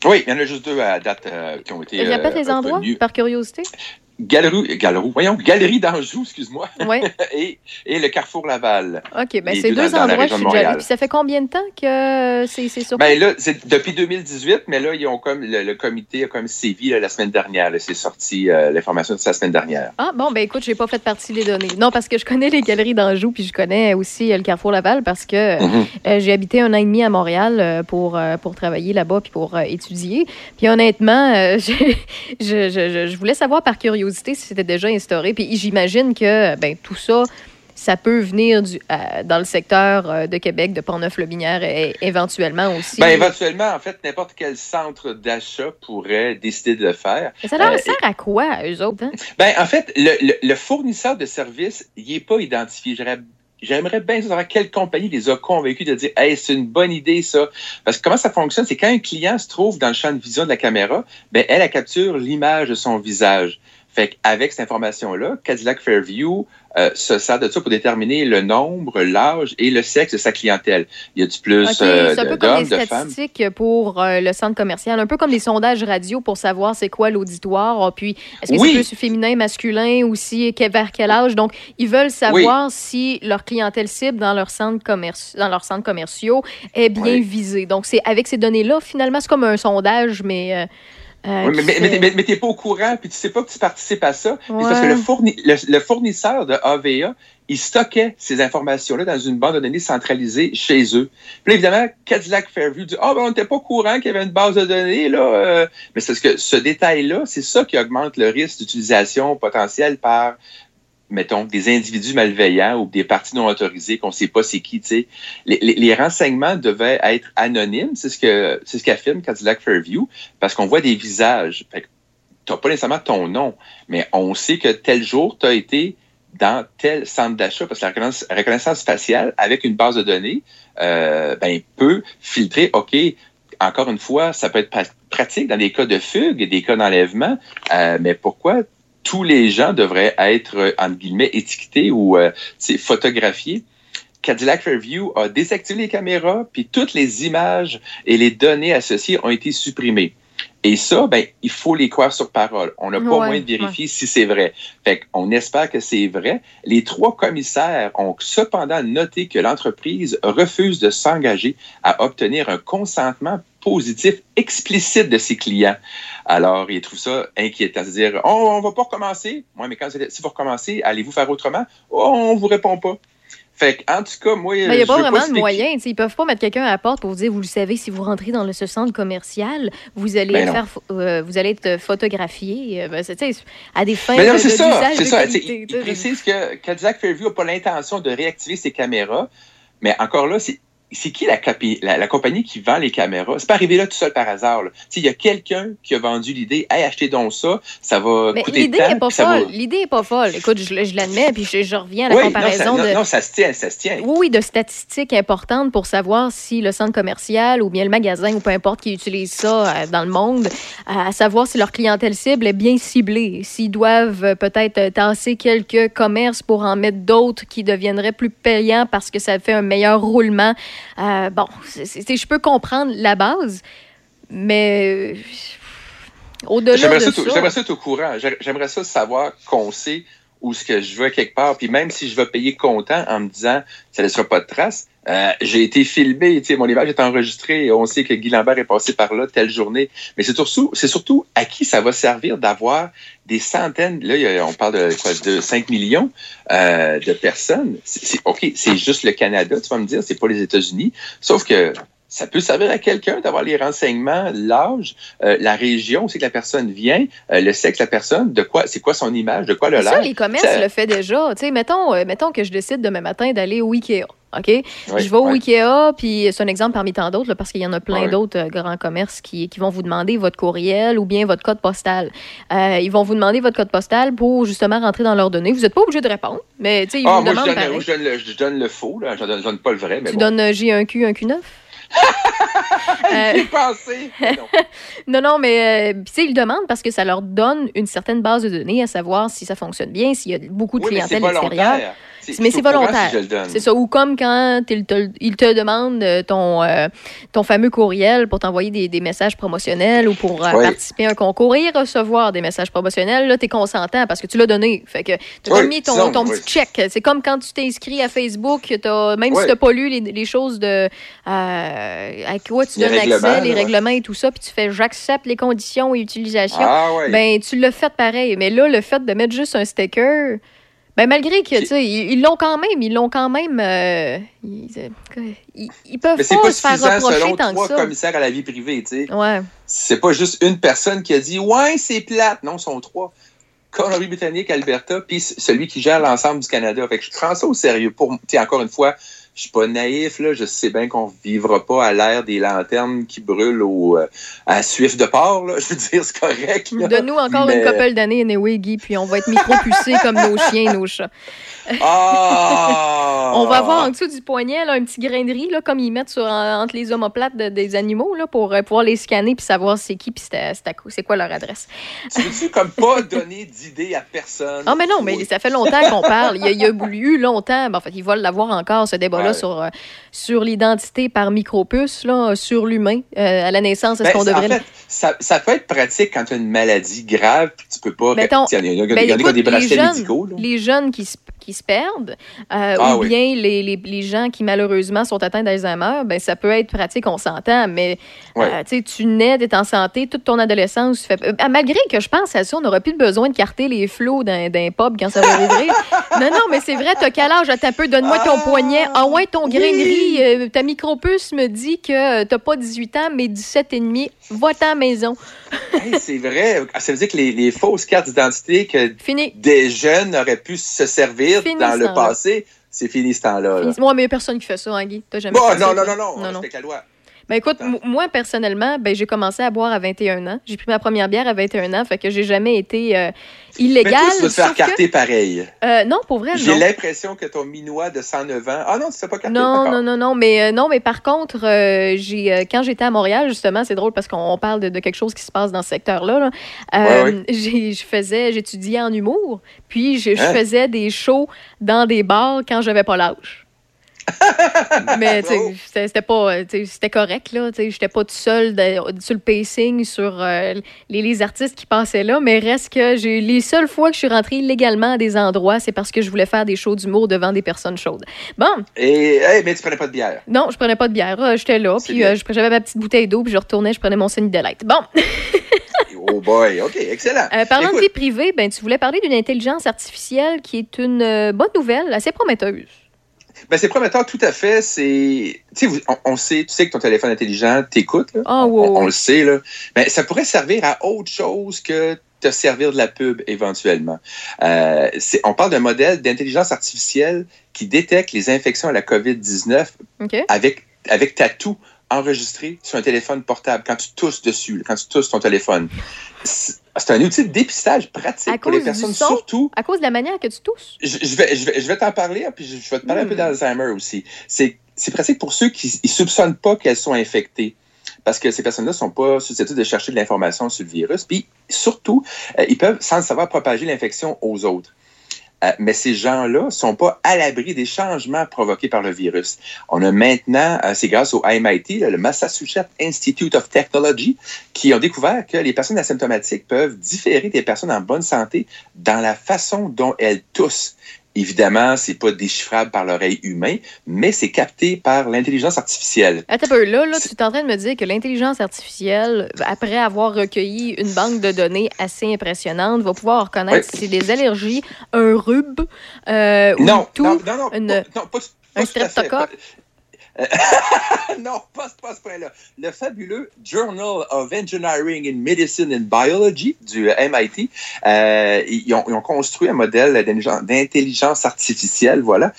Oui, il y en a juste deux à date euh, qui ont été Et répète euh, les endroits, par curiosité? Galerie, Galerie, voyons, Galerie d'Anjou, excuse-moi. [laughs] Et, et le Carrefour Laval. OK, ben c'est deux endroits que je suis déjà allée. Puis ça fait combien de temps que c'est c'est sur Ben là, c'est depuis 2018, mais là, ils ont comme le, le comité a comme sévi là, la semaine dernière. C'est sorti euh, l'information de la semaine dernière. Ah, bon, ben écoute, j'ai pas fait partie des données. Non, parce que je connais les galeries d'Anjou, puis je connais aussi euh, le Carrefour Laval parce que Mhm. euh, j'ai habité un an et demi à Montréal euh, pour, euh, pour travailler là-bas puis pour euh, étudier. Puis honnêtement, euh, [laughs] je, je, je voulais savoir par curiosité si c'était déjà instauré. Puis j'imagine que ben, tout ça, ça peut venir du, euh, dans le secteur euh, de Québec, de Pont-Neuf-Lobinière, et, éventuellement aussi. Ben, éventuellement, en fait, n'importe quel centre d'achat pourrait décider de le faire. Mais ça leur Euh, sert à quoi, eux autres? hein? Ben, en fait, le, le- le fournisseur de services, il n'est pas identifié. J'aimerais bien savoir quelle compagnie les a convaincus de dire Hey, c'est une bonne idée, ça. Parce que comment ça fonctionne, c'est quand un client se trouve dans le champ de vision de la caméra, ben, elle, elle capture l'image de son visage. Fait qu'avec cette information-là, Cadillac Fairview euh, se sert de ça pour déterminer le nombre, l'âge et le sexe de sa clientèle. Il y a du plus euh, c'est un peu de- comme d'hommes, de femmes. statistiques pour euh, le centre commercial, un peu comme les sondages radio pour savoir c'est quoi l'auditoire. Ah, Puis, est-ce que Oui. c'est plus féminin, masculin aussi, vers quel âge? Donc, ils veulent savoir si leur clientèle cible dans leur centre commerci- dans leurs centres commerciaux est bien Oui. visée. Donc, c'est avec ces données-là, finalement, c'est comme un sondage, mais. Euh, Oui, mais, mais, mais, mais t'es pas au courant, puis tu sais pas que tu participes à ça. C'est Parce que Ouais. le, fourni- le, le fournisseur de AVA, il stockait ces informations-là dans une base de données centralisée chez eux. Puis là, évidemment, Cadillac Fairview dit Ah, ben, on n'était pas au courant qu'il y avait une base de données, là. euh. Mais c'est parce que ce détail-là, c'est ça qui augmente le risque d'utilisation potentielle par mettons, des individus malveillants ou des parties non autorisées qu'on ne sait pas c'est qui, tu sais. Les, renseignements devaient être anonymes, c'est ce que c'est ce qu'affirme Cadillac Fairview, parce qu'on voit des visages. Que t'as pas nécessairement ton nom, mais on sait que tel jour, tu as été dans tel centre d'achat, parce que la reconnaissance, faciale, avec une base de données, euh, ben, peut filtrer, OK, encore une fois, ça peut être pra- pratique dans des cas de fugue et des cas d'enlèvement, euh, mais pourquoi tous les gens devraient être, euh, entre guillemets, étiquetés ou euh, photographiés? Cadillac Fairview a désactivé les caméras, puis toutes les images et les données associées ont été supprimées. Et ça, ben, il faut les croire sur parole. On n'a pas Ouais, moyen de vérifier si c'est vrai. Fait qu'on espère que c'est vrai. Les trois commissaires ont cependant noté que l'entreprise refuse de s'engager à obtenir un consentement positif explicite de ses clients. Alors, ils trouvent ça inquiétant. C'est-à-dire, oh, on va pas recommencer. Oui, mais quand si vous recommencez, allez-vous faire autrement? Oh, on vous répond pas. Fait en tout cas, moi, Mais il n'y a pas vraiment de moyen. Ils peuvent pas mettre quelqu'un à la porte pour vous dire, vous le savez, si vous rentrez dans le, ce centre commercial, vous allez, Ben faire, euh, vous allez être photographié. euh, ben, à des fins Mais non, de, c'est ça, c'est ça. qualité, il précise que Cadillac Fairview n'a pas l'intention de réactiver ses caméras, mais encore là, c'est c'est qui la, la, la compagnie qui vend les caméras? C'est pas arrivé là tout seul par hasard. Il y a quelqu'un qui a vendu l'idée, hey, achetez donc ça, ça va Mais coûter l'idée tant, est pas va- folle. L'idée est pas folle. Écoute, je, je l'admets, puis je, je reviens à la Oui, non, ça, comparaison non, de. non, ça se tient, ça se tient. Oui, oui, de statistiques importantes pour savoir si le centre commercial ou bien le magasin ou peu importe qui utilise ça euh, dans le monde, euh, à savoir si leur clientèle cible est bien ciblée, s'ils doivent euh, peut-être tasser quelques commerces pour en mettre d'autres qui deviendraient plus payants parce que ça fait un meilleur roulement. Euh, bon, c'est- je peux comprendre la base, mais euh, au-delà de ça... j'aimerais ça être au courant. J'ai- J'aimerais ça savoir qu'on sait où ce que je veux quelque part. Puis même si je veux payer comptant en me disant ça ne laissera pas de traces, euh, j'ai été filmé, tu sais, mon image est enregistrée. On sait que Guy Lambert est passé par là telle journée. Mais c'est surtout, c'est surtout à qui ça va servir d'avoir des centaines. Là, il y a- on parle de quoi, de 5 millions euh, de personnes. C'est, ok, c'est juste le Canada, tu vas me dire, c'est pas les États-Unis. Sauf que ça peut servir à quelqu'un d'avoir les renseignements, l'âge, euh, la région, où c'est que la personne vient, euh, le sexe de la personne, de quoi, c'est quoi son image, de quoi le Mais Ça, les commerces Ça- le fait déjà. Tu sais, mettons, euh, mettons que je décide demain matin d'aller au Ikea. OK? Oui, je vais au oui. Ikea, puis c'est un exemple parmi tant d'autres, parce qu'il y en a plein d'autres euh, grands commerces qui, qui vont vous demander votre courriel ou bien votre code postal. Euh, ils vont vous demander votre code postal pour justement rentrer dans leurs données. Vous n'êtes pas obligé de répondre, mais tu sais, ils Ah, vous moi, je demandent donne, pareil. moi, je donne le, je donne le faux, là. Je donne, je donne pas le vrai, mais Tu bon. donnes euh, J1Q, un Q9? J'y ai pensé. non. [laughs] Non, non, mais euh, tu sais, ils demandent parce que ça leur donne une certaine base de données à savoir si ça fonctionne bien, s'il y a beaucoup de Oui, clientèle extérieure. Mais c'est volontaire. si. C'est ça. Ou comme quand il te, il te demande euh, ton, euh, ton fameux courriel pour t'envoyer des, des messages promotionnels ou pour euh, Oui. participer à un concours et recevoir des messages promotionnels. Là, tu es consentant parce que tu l'as donné. Fait que tu as Oui, mis ton, disons, ton oui. petit check. C'est comme quand tu t'es inscrit à Facebook, même si tu n'as pas lu les, les choses de euh, à quoi tu Les donnes accès, les règlements et tout ça, puis tu fais j'accepte les conditions et utilisation. Ah. Ben, tu l'as fait pareil. Mais là, le fait de mettre juste un sticker, ben, malgré que, tu sais, ils l'ont quand même, ils l'ont quand même. euh, ils, euh, ils- ils peuvent mais pas, pas se faire reprocher selon tant trois que ça. commissaires à la vie privée, tu sais. Ouais. C'est pas juste une personne qui a dit Ouais, c'est plate. Non, ils sont trois. Colombie-Britannique, Alberta, puis celui qui gère l'ensemble du Canada. Fait que je prends ça au sérieux. Pour, tu sais, encore une fois, je suis pas naïf, là. Je sais bien qu'on vivra pas à l'ère des lanternes qui brûlent au, euh, à suif de porc, là. [laughs] Je veux dire, c'est correct. Donne-nous encore une couple d'années, anyway, Guy, puis on va être micro-pucés comme nos chiens et nos chats. Ah! on va avoir en dessous du poignet là, un petit grain de riz, là, comme ils mettent sur, en- entre les omoplates de- des animaux, là, pour euh, pouvoir les scanner puis savoir c'est qui puis c'est quoi- leur adresse. Tu veux-tu comme pas [laughs] donner d'idée à personne? Ah, mais non, mais ça fait longtemps qu'on parle. Il y a, il y a eu longtemps. ben, en fait, ils veulent l'avoir encore, ce débat-là, Ouais. sur, euh, sur l'identité par micropuce, là, sur l'humain. Euh, à la naissance, est-ce Ben, qu'on devrait. En fait, ça, ça peut être pratique quand tu as une maladie grave puis tu peux pas. Mettons, Il y a, il y en a- Ben, il y en a qui ont écoute, des bracelets jeunes, médicaux. là. les jeunes qui se, qui se perdent, euh, Ah ou oui. bien les, les, les gens qui malheureusement sont atteints d'Alzheimer, ben, ça peut être pratique, on s'entend, mais Ouais. euh, tu sais, tu nais, t'es en santé, toute ton adolescence, euh, malgré que je pense à ça, on n'aura plus besoin de carter les flots d'un d'un pub quand ça va rouvrir. [laughs] non, non, mais c'est vrai, t'as quel âge? Attends un peu, donne-moi ton poignet. Ah ouais, ton grainerie, euh, ta micropuce me dit que t'as pas 18 ans, mais 17 et demi. Va-t'en maison. [laughs] Hey, c'est vrai. Ah, Ça veut dire que les, les fausses cartes d'identité que Fini. des jeunes auraient pu se servir Fini dans le passé, c'est fini ce temps-là. là. Moi, mais il y a personne qui fait ça, hein, Guy. T'as jamais Bon, fait ça, non, non, non, non, non, non. loi. Ben écoute, moi personnellement, ben j'ai commencé à boire à 21 ans. J'ai pris ma première bière à 21 ans, fait que j'ai jamais été euh, Mais illégale. toi, tu vas te faire que- carter pareil. Euh, non, pour vrai, J'ai l'impression que ton minois de 109 ans. Ah non, tu ne pas carter Non, non, non, non, mais euh, non, mais par contre, euh, j'ai quand j'étais à Montréal, justement, c'est drôle parce qu'on parle de, de quelque chose qui se passe dans ce secteur-là. là. Ouais, Je faisais, j'étudiais en humour, puis je, je Hein? faisais des shows dans des bars quand j'avais pas l'âge. Mais [laughs] c'était pas, c'était correct là. Tu sais, j'étais pas tout seul de- sur le pacing sur euh, les, les artistes qui passaient là, mais reste que j'ai les seules fois que je suis rentrée illégalement à des endroits, c'est parce que je voulais faire des shows d'humour devant des personnes chaudes. Bon, Et, hey, mais tu prenais pas de bière. non, je prenais pas de bière. euh, J'étais là, puis euh, j'avais ma petite bouteille d'eau, puis je retournais, je prenais mon Sunny Delight. Bon, [laughs] Oh boy, OK, excellent. euh, parlant Écoute, de vie privée, ben tu voulais parler d'une intelligence artificielle qui est une euh, bonne nouvelle, assez prometteuse. Ben, c'est prometteur, tout à fait. C'est, tu sais, vous- on, on sait, tu sais que ton téléphone intelligent t'écoute. Ah, on, le sait là. Mais ça pourrait servir à autre chose que te servir de la pub éventuellement. Euh, on parle d'un modèle d'intelligence artificielle qui détecte les infections à la COVID-19 OK? avec, avec ta toux enregistrée sur un téléphone portable quand tu tousses dessus, quand tu tousses ton téléphone. C'est un outil de dépistage pratique pour les personnes, son? surtout À cause de la manière que tu tousses? je, je vais, je vais, je vais t'en parler, hein, puis je, vais te parler un peu Hmm. d'Alzheimer aussi. C'est c'est pratique pour ceux qui ne soupçonnent pas qu'elles sont infectées. Parce que ces personnes-là ne sont pas susceptibles de chercher de l'information sur le virus. Puis surtout, euh, ils peuvent, sans le savoir, propager l'infection aux autres. Euh, mais ces gens-là sont pas à l'abri des changements provoqués par le virus. On a maintenant, euh, c'est grâce au MIT, le Massachusetts Institute of Technology, qui ont découvert que les personnes asymptomatiques peuvent différer des personnes en bonne santé dans la façon dont elles toussent. Évidemment, c'est pas déchiffrable par l'oreille humaine, mais c'est capté par l'intelligence artificielle. Attends un peu, là, là, tu es en train de me dire que l'intelligence artificielle, après avoir recueilli une banque de données assez impressionnante, va pouvoir reconnaître Oui. si c'est des allergies, un rhume, euh, ou Non, tout, non, non, non, une- pas, non, pas, pas un streptocoque? Euh, [laughs] non, pas, pas ce point-là. Le fabuleux Journal of Engineering in Medicine and Biology du euh, MIT, euh, ils, ont, construit un modèle d'intelligence- artificielle, voilà,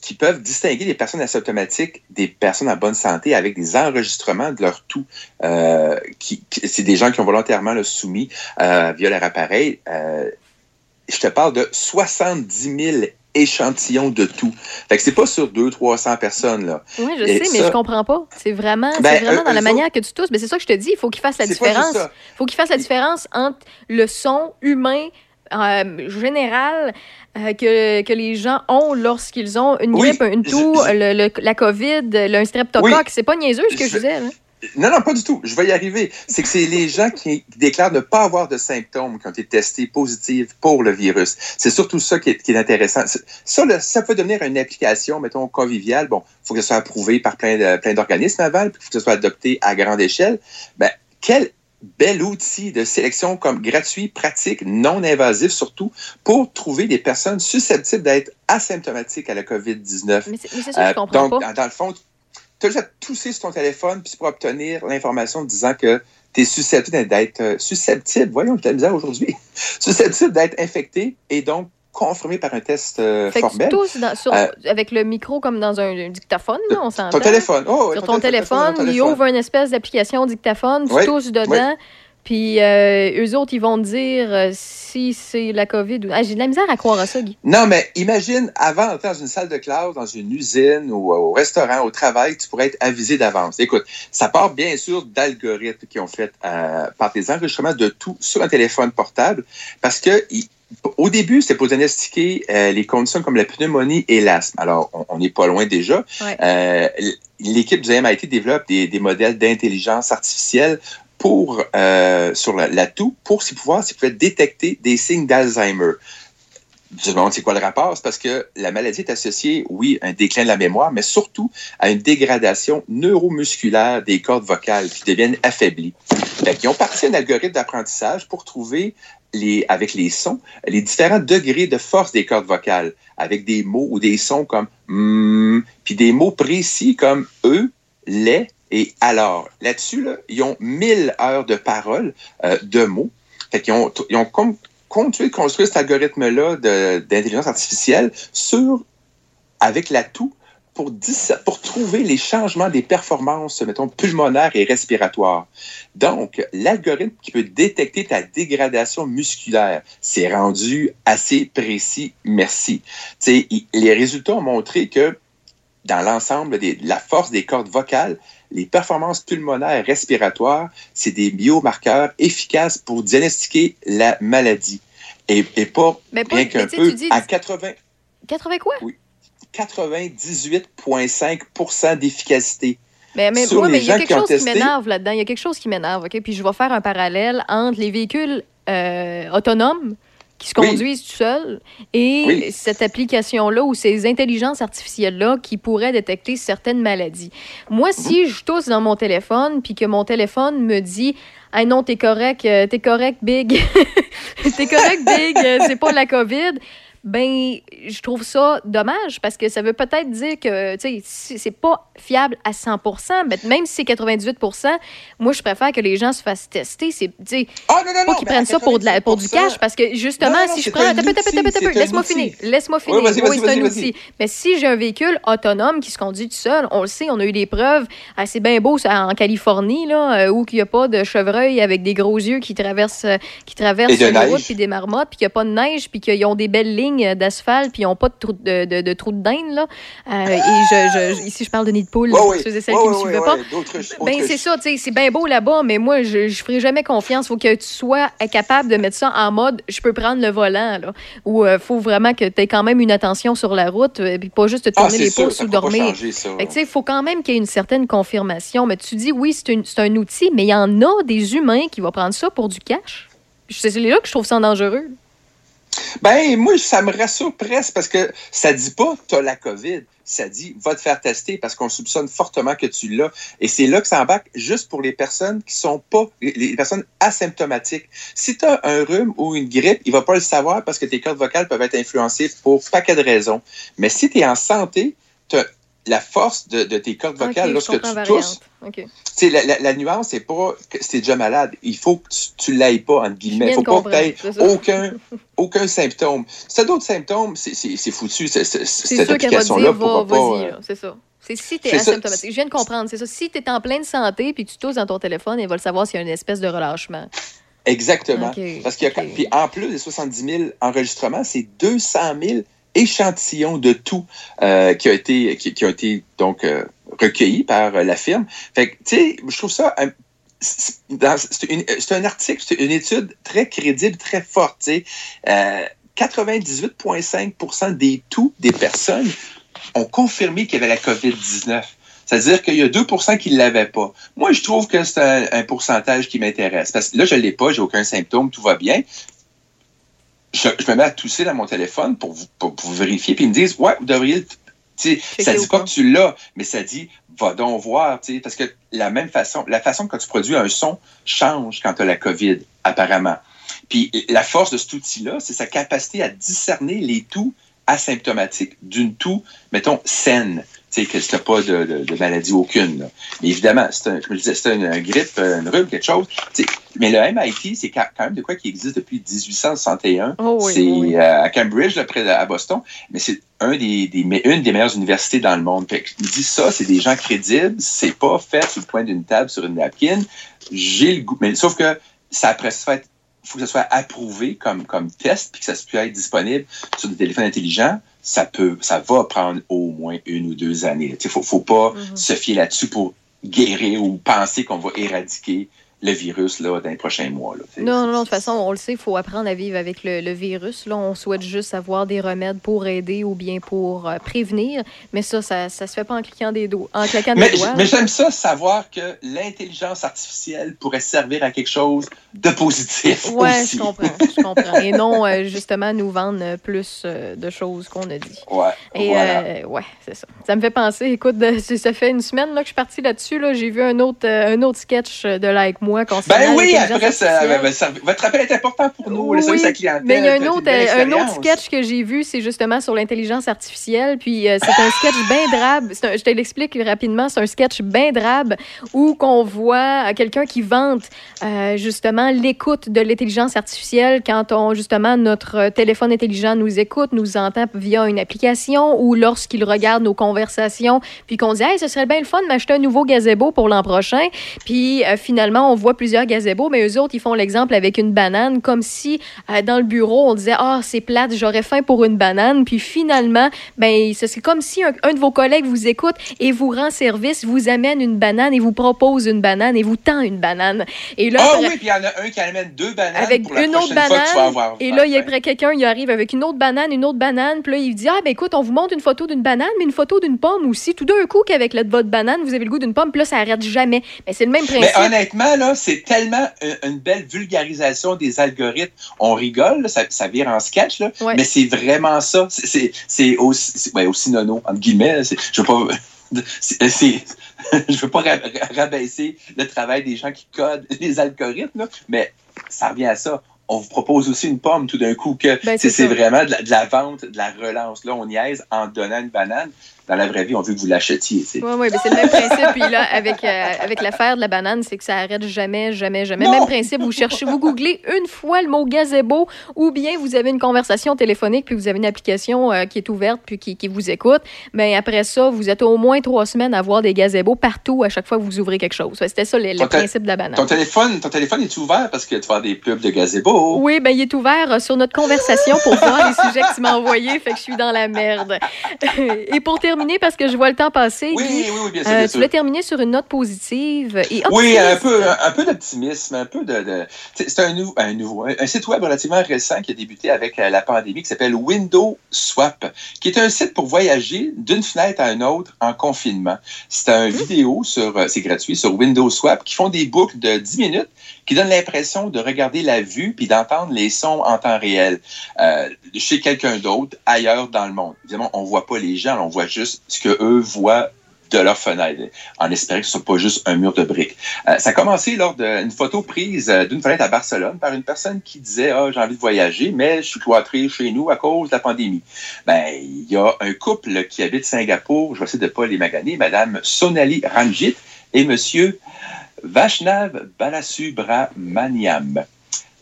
qui peuvent distinguer les personnes asymptomatiques des personnes en bonne santé avec des enregistrements de leur tout. C'est des gens qui ont volontairement le soumis via leur appareil. Je te parle de 70 000 échantillons de tout. Fait que c'est pas sur 200-300 personnes, là. Oui, je Et sais, mais je comprends pas. C'est vraiment, Ben, vraiment eux- dans la manière que tu tousses. Mais c'est ça que je te dis, il faut qu'il fasse la différence. Il faut qu'il fasse la différence entre le son humain euh, général euh, que, que les gens ont lorsqu'ils ont une Oui, grippe, une toux, je- le- le- la COVID, le, un streptocoque. Oui. C'est pas niaiseux ce que je Je- disais. Non, non, pas du tout. Je vais y arriver. C'est que c'est les [laughs] gens qui, déclarent ne pas avoir de symptômes qui ont été testés positifs pour le virus. C'est surtout ça qui est, qui est intéressant. Ça, là, ça peut devenir une application, mettons, conviviale. Bon, il faut que ce soit approuvé par plein de- plein d'organismes avant, puis il faut que ce soit adopté à grande échelle. Ben, quel bel outil de sélection comme gratuit, pratique, non invasif surtout, pour trouver des personnes susceptibles d'être asymptomatiques à la COVID-19. Mais c'est mais c'est ça que je Euh, comprends donc, pas. dans, dans le fond, as juste à tousser sur ton téléphone puis pour obtenir l'information disant que tu es susceptible d'être euh, susceptible, voyons, j'ai de la misère aujourd'hui, [laughs] susceptible d'être infecté et donc confirmé par un test euh, Fait que tu formel. tousses dans- sur- Euh, avec le micro comme dans un, un dictaphone, là, on s'entend. Ton téléphone. Oh, oui, sur ton téléphone, il ouvre une espèce d'application dictaphone, tu Oui, tousses dedans, puis euh, eux autres, ils vont dire euh, si c'est la COVID ou... Ah, j'ai de la misère à croire à ça, Guy. Non, mais imagine, avant d'entrer dans une salle de classe, dans une usine ou euh, au restaurant, au travail, tu pourrais être avisé d'avance. Écoute, ça part bien sûr d'algorithmes qui ont fait par des enregistrements de tout sur un téléphone portable parce que au début, c'était pour diagnostiquer euh, les conditions comme la pneumonie et l'asthme. Alors, on- n'est pas loin déjà. Ouais. Euh, L'équipe du MIT développe des, des modèles d'intelligence artificielle pour euh, sur la, la toux pour s'y pouvoir s'y pouvoir détecter des signes d'Alzheimer. Je me demande c'est quoi le rapport? C'est parce que la maladie est associée, oui, à un déclin de la mémoire, mais surtout à une dégradation neuromusculaire des cordes vocales qui deviennent affaiblies. Fait qu'ils ont parti un algorithme d'apprentissage pour trouver les, avec les sons, les différents degrés de force des cordes vocales, avec des mots ou des sons comme mm, puis des mots précis comme eux, les et alors. Là-dessus, là, ils ont 1000 heures de paroles, euh, de mots. Fait ont, ils ont continué de construire cet algorithme-là d'intelligence artificielle avec l'atout pour, trouver les changements des performances, mettons, pulmonaires et respiratoires. Donc, l'algorithme qui peut détecter ta dégradation musculaire, c'est rendu assez précis, merci. Les résultats ont montré que dans l'ensemble de la force des cordes vocales, les performances pulmonaires et respiratoires, c'est des biomarqueurs efficaces pour diagnostiquer la maladie. Et, et pas Mais pas- rien qu'un peu tu dis- à 80, 80 quoi? 98,5% d'efficacité. Mais, mais, Sur ouais, les mais il y a quelque qui chose qui m'énerve là-dedans. Il y a quelque chose qui m'énerve, OK? Puis je vais faire un parallèle entre les véhicules euh, autonomes qui se Oui. conduisent tout seuls et Oui. cette application-là ou ces intelligences artificielles-là qui pourraient détecter certaines maladies. Moi, si je tousse dans mon téléphone puis que mon téléphone me dit « Ah non, t'es correct, euh, t'es correct, Big. [laughs] t'es correct, Big, euh, c'est pas la COVID. » Ben, je trouve ça dommage parce que ça veut peut-être dire que, tu sais, c'est pas fiable à 100 mais même si c'est 98% moi, je préfère que les gens se fassent tester. C'est, Ah, non, non, pas non, qu'ils ben, prennent ça pour, de la, pour du 98%, cash parce que justement, Non, si je prends. laisse-moi finir. Laisse-moi finir. Oui, c'est un outil. Mais si j'ai un véhicule autonome qui se conduit tout seul, on le sait, on a eu des preuves. Ah, c'est bien beau ça, en Californie, là, euh, où il n'y a pas de chevreuil avec des gros yeux qui traversent, euh, qui traversent les routes puis des marmottes, puis qu'il n'y a pas de neige, puis qu'ils ont des belles lignes d'asphalte, puis ils n'ont pas de trous de, de, de trous de dinde. Là. Euh, et je, je- ici, je parle de nid de poule, ceux et celles qui ne me suivaient ouais, pas. Ben, c'est ça, c'est bien beau là-bas, mais moi, je ne ferai jamais confiance. faut que tu sois capable de mettre ça en mode je peux prendre le volant, là. Ou il faut vraiment que tu aies quand même une attention sur la route, euh, puis pas juste te Ah, tourner les pouces ou dormir. il faut quand même qu'il y ait une certaine confirmation. Mais tu dis, oui, c'est un outil, mais il y en a des humains qui vont prendre ça pour du cash. C'est là que je trouve ça dangereux. Ben, moi, ça me rassure presque parce que ça dit pas t'as la COVID. Ça dit va te faire tester parce qu'on soupçonne fortement que tu l'as. Et c'est là que ça embarque juste pour les personnes qui sont pas, les- personnes asymptomatiques. Si tu as un rhume ou une grippe, il va pas le savoir parce que tes cordes vocales peuvent être influencées pour paquet de raisons. Mais si tu es en santé, tu la force de, de tes cordes vocales Ok, je lorsque tu tousses, variante. OK. tu sais, la, la- la nuance, c'est pas que c'est déjà malade. Il faut que tu, tu l'ailles pas, entre guillemets. Il faut pas que tu ça. aucun, aucun symptôme. Si tu as d'autres symptômes, c'est- foutu. c'est- c'est- C'est Cette sûr qu'elle va te application-là dire, va, pourra pas. euh, c'est ça. C'est si tu es asymptomatique. Je viens de comprendre, c'est ça. Si tu es en pleine santé puis que tu tousses dans ton téléphone, va le savoir s'il y a une espèce de relâchement. Exactement. Parce qu'il y a, puis en plus des 70 000 enregistrements, c'est 200 000 échantillons de tout euh, qui, a été, qui, ont été donc euh, recueillis par euh, la firme. Fait que, tu sais, je trouve ça c'est un article, c'est une étude très crédible, très forte. tu sais. Euh, 98,5% des tout des personnes ont confirmé qu'il y avait la COVID-19. C'est-à-dire qu'il y a 2% qui ne l'avaient pas. Moi, je trouve que c'est un, un pourcentage qui m'intéresse. Parce que là, je ne l'ai pas, j'ai aucun symptôme, tout va bien. Je, je me mets à tousser dans mon téléphone pour, vous- pour, pour vérifier, puis ils me disent Ouais, vous devriez. le- ça dit pas que tu l'as, mais ça dit va donc voir. Parce que la même façon, la façon que tu produis un son change quand tu as la COVID, apparemment. Puis la force de cet outil-là, c'est sa capacité à discerner les toux asymptomatiques d'une toux, mettons, saine. Que n'as pas de, de, de, maladie aucune. Là. Mais évidemment, c'est un, je disais, c'est une, un grippe, une rhume, quelque chose. mais le MIT, c'est quand même de quoi qui existe depuis 1861. Oh oui, c'est oui. euh, à Cambridge, là, près de, à Boston. Mais c'est un des, des, mais une des meilleures universités dans le monde. Fait que, je me dis ça, c'est des gens crédibles. C'est pas fait sur le point d'une table, sur une napkin. J'ai le goût. Mais sauf que ça après se fait il faut que ça soit approuvé comme, comme test puis que ça puisse être disponible sur des téléphones intelligents. Ça peut, ça va prendre au moins une ou deux années. Il faut, faut pas Mhm. se fier là-dessus pour guérir ou penser qu'on va éradiquer le virus là, dans les prochains mois. Là. Non, non, non, de toute façon, on le sait, il faut apprendre à vivre avec le, le virus. Là, on souhaite juste avoir des remèdes pour aider ou bien pour euh, prévenir. Mais ça, ça, ça se fait pas en cliquant des doigts, en claquant Mais, des doigts. mais j'aime ça savoir que l'intelligence artificielle pourrait servir à quelque chose de positif aussi. je comprends, je comprends. Et non, euh, justement, nous vendre euh, plus euh, de choses qu'on a dit. Ouais, Et voilà. ouais, c'est ça. Ça me fait penser, écoute, ça fait une semaine là, que je suis partie là-dessus. Là, J'ai vu un autre, un autre sketch de Like Moi concernant Ben oui, après, ça, ben, ça- votre appel est important pour nous, le Oui, la clientèle. Mais il y a un autre, un autre sketch que j'ai vu, c'est justement sur l'intelligence artificielle. Puis euh, c'est un sketch bien drabe. Un- je te l'explique rapidement. C'est un sketch bien drabe où qu'on voit euh, quelqu'un qui vante euh, justement l'écoute de l'intelligence artificielle quand on justement notre téléphone intelligent nous écoute, nous entend via une application ou lorsqu'il regarde nos conversations, puis qu'on dit hey, ce serait bien le fun de m'acheter un nouveau gazebo pour l'an prochain. Puis euh, finalement on voit plusieurs gazebos, mais eux autres ils font l'exemple avec une banane comme si euh, dans le bureau on disait ah c'est plate j'aurais faim pour une banane puis finalement ben c'est comme si un, un de vos collègues vous écoute et vous rend service vous amène une banane et vous propose une banane et vous tend une banane et là Ah oui, puis il y en a un qui amène deux bananes avec pour la une autre banane. avoir Et là, il y a après quelqu'un, il arrive avec une autre banane, une autre banane. Puis là, il dit Ah, ben écoute, on vous montre une photo d'une banane, mais une photo d'une pomme aussi. Tout d'un coup, qu'avec votre banane, vous avez le goût d'une pomme. Puis là, ça arrête jamais. Mais c'est le même principe. Mais honnêtement, là, c'est tellement une, une belle vulgarisation des algorithmes. On rigole, là, ça, ça vire en sketch, là, Ouais. mais c'est vraiment ça. C'est- aussi, ouais, aussi nono, entre guillemets. Je veux pas... c'est- c'est- je veux pas [laughs] [laughs] ra- rabaisser le travail des gens qui codent [laughs] les algorithmes, là, mais ça revient à ça. On vous propose aussi une pomme tout d'un coup que Ben, c'est vraiment de la, de la vente, de la relance. Là, on niaise en donnant une banane. Dans la vraie vie, on veut que vous l'achetiez. Oui, oui, mais c'est le même principe. Puis là, avec, euh, avec l'affaire de la banane, c'est que ça arrête jamais, jamais, jamais. Non. Même principe, vous cherchez, vous googlez une fois le mot gazebo ou bien vous avez une conversation téléphonique puis vous avez une application euh, qui est ouverte puis qui, qui vous écoute. Mais après ça, vous êtes au moins trois semaines à voir des gazebos partout à chaque fois que vous ouvrez quelque chose. C'était ça le, principe de la banane. Ton téléphone, ton téléphone est ouvert parce que tu vas des pubs de gazebo. Oui, ben il est ouvert euh, sur notre conversation pour voir les sujets que tu m'as envoyés, fait que je suis dans la merde. [laughs] Et pour terminer, parce que je vois le temps passer, Oui, Guy, oui, oui, bien sûr, euh, bien tu voulais terminer sur une note positive et Oui, un peu, un, peu d'optimisme, un peu de. de- c'est un, nou- un nouveau, un, site web relativement récent qui a débuté avec euh, la pandémie qui s'appelle Window Swap, qui est un site pour voyager d'une fenêtre à une autre en confinement. C'est un vidéo sur, euh, c'est gratuit sur Window Swap qui font des boucles de 10 minutes qui donnent l'impression de regarder la vue puis d'entendre les sons en temps réel euh, chez quelqu'un d'autre ailleurs dans le monde. Évidemment, on voit pas les gens, on voit juste ce que eux voient de leur fenêtre, en espérant que ce soit pas juste un mur de briques. Euh, ça a commencé lors d'une photo prise euh, d'une fenêtre à Barcelone par une personne qui disait ah j'ai envie de voyager, mais je suis cloîtré chez nous à cause de la pandémie. Ben il y a un couple qui habite Singapour, je vais essayer de pas les maganer, Madame Sonali Ranjit et Monsieur Vaishnav Balasubramaniam.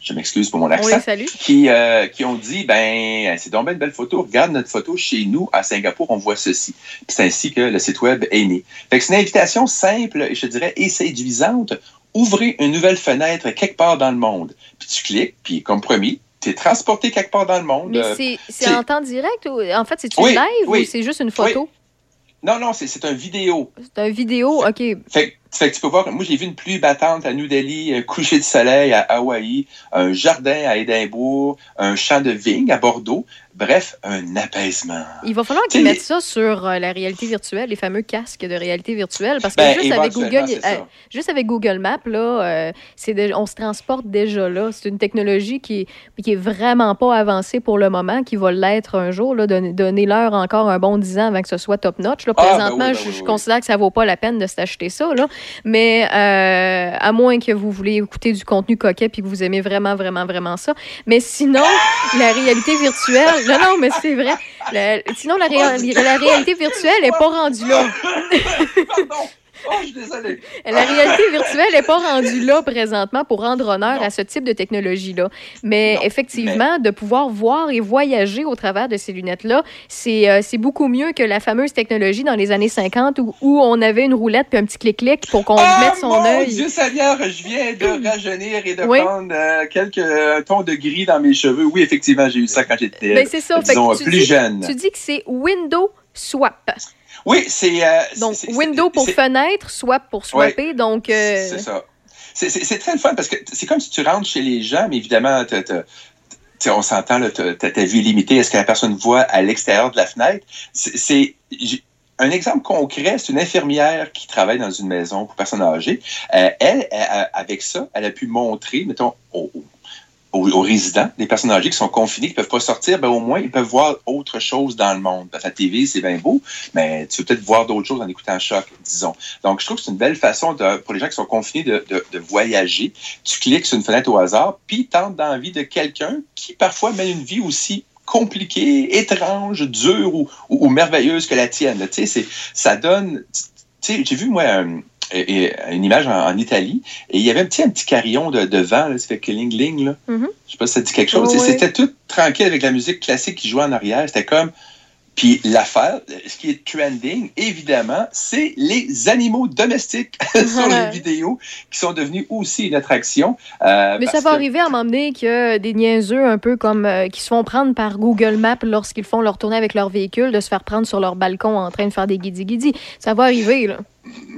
Je m'excuse pour mon On accent les salue. qui, euh, qui ont dit ben c'est donc une belle photo, regarde notre photo chez nous à Singapour, on voit ceci. Puis c'est ainsi que le site web est né. Fait que c'est une invitation simple et je dirais et séduisante. Ouvrez une nouvelle fenêtre quelque part dans le monde. Puis tu cliques, puis comme promis, tu es transporté quelque part dans le monde. Mais Euh, c'est c'est c'est- en temps direct ou en fait c'est-tu Oui, live oui. ou c'est juste une photo? Non, non, c'est c'est un vidéo. C'est une vidéo, OK. Fait, fait que tu peux voir, moi j'ai vu une pluie battante à New Delhi, un coucher de soleil à Hawaï, un jardin à Édimbourg, un champ de vigne à Bordeaux. Bref, un apaisement. Il va falloir qu'ils mettent ça sur euh, la réalité virtuelle, les fameux casques de réalité virtuelle, parce que Ben, juste, avec Google, euh, juste avec Google Maps, là, euh, dé- on se transporte déjà là. C'est une technologie qui qui est vraiment pas avancée pour le moment, qui va l'être un jour. Là, donner, donner l'heure encore un bon 10 ans avant que ce soit top notch. Là. Ah, ben Présentement, oui, ben je, oui, je oui. considère que ça vaut pas la peine de s'acheter ça. Là. Mais euh, à moins que vous voulez écouter du contenu coquet puis que vous aimez vraiment, vraiment, vraiment ça. Mais sinon, la réalité virtuelle, non, non, mais c'est vrai. Sinon, la, réa- la réalité virtuelle n'est pas rendue là. [laughs] Oh, je suis désolé. [laughs] La réalité virtuelle n'est pas rendue là présentement pour rendre honneur à ce type de technologie-là. Mais effectivement, de pouvoir voir et voyager au travers de ces lunettes-là, c'est euh, beaucoup mieux que la fameuse technologie dans les années 50 où, où on avait une roulette puis un petit clic-clic pour qu'on Ah, mette son mon œil. Dieu Seigneur, je viens de rajeunir et de Oui. prendre euh, quelques euh, tons de gris dans mes cheveux. Oui, effectivement, j'ai eu ça quand j'étais, Ben, euh, plus dis- jeune. Tu dis que c'est Window Swap. Oui, c'est... euh, Donc, Window pour fenêtre, Swap pour swapper. Donc, euh, C'est ça. C'est- très le fun parce que c'est comme si tu rentres chez les gens, mais évidemment, t'as- t'as- t'sais, on s'entend, ta vue limitée. Est-ce que la personne voit à l'extérieur de la fenêtre? C'est- un exemple concret, c'est une infirmière qui travaille dans une maison pour personnes âgées. Euh, elle, avec ça, elle a pu montrer, mettons, aux, aux- résidents, des personnes âgées qui sont confinées, qui ne peuvent pas sortir, ben, au moins, ils peuvent voir autre chose dans le monde. Parce la TV, c'est bien beau, mais tu veux peut-être voir d'autres choses en écoutant Choc, disons. Donc, je trouve que c'est une belle façon de, pour les gens qui sont confinés de, voyager. Tu cliques sur une fenêtre au hasard, puis tentes dans la vie de quelqu'un qui parfois mène une vie aussi compliquée, étrange, dure ou, merveilleuse que la tienne. Tu sais, ça donne... Tu sais, j'ai vu, moi, un- et- et une image en, en Italie, et il y avait un petit, un petit carillon de, de vent, là, ça fait que ling-ling, là. mhm. Je sais pas si ça dit quelque chose. Oh. C'était tout tranquille avec la musique classique qui jouait en arrière. C'était comme. Puis l'affaire, ce qui est trending, évidemment, c'est les animaux domestiques [laughs] sur les vidéos qui sont devenus aussi une attraction. Euh, Mais ça va que- arriver à m'emmener que des niaiseux un peu comme euh, qui se font prendre par Google Maps lorsqu'ils font leur tournée avec leur véhicule, de se faire prendre sur leur balcon en train de faire des guidi-guidi. Ça va arriver, là.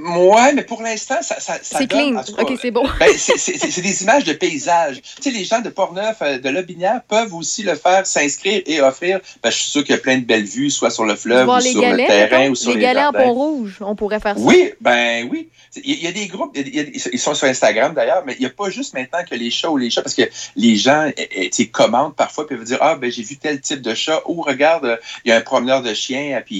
Ouais, mais pour l'instant, ça, ça, ça C'est clean. OK, c'est bon. Ben, c'est- des images de paysages. Tu sais, les gens de Portneuf, euh, de Lobinière, peuvent aussi le faire, s'inscrire et offrir. Ben, je suis sûr qu'il y a plein de belles vues, soit sur le fleuve ou sur galets, le terrain mettons, ou sur les les, galets en jardins. Pont-Rouge, on pourrait faire ça. Oui, ben oui. Il y, a- des groupes, il y a- ils sont sur Instagram d'ailleurs, mais il n'y a pas juste maintenant que les chats ou les chats, parce que les gens eh, eh, commentent parfois puis ils vont dire Ah, ben j'ai vu tel type de chat, ou regarde, euh, il y a un promeneur de chiens, ah, puis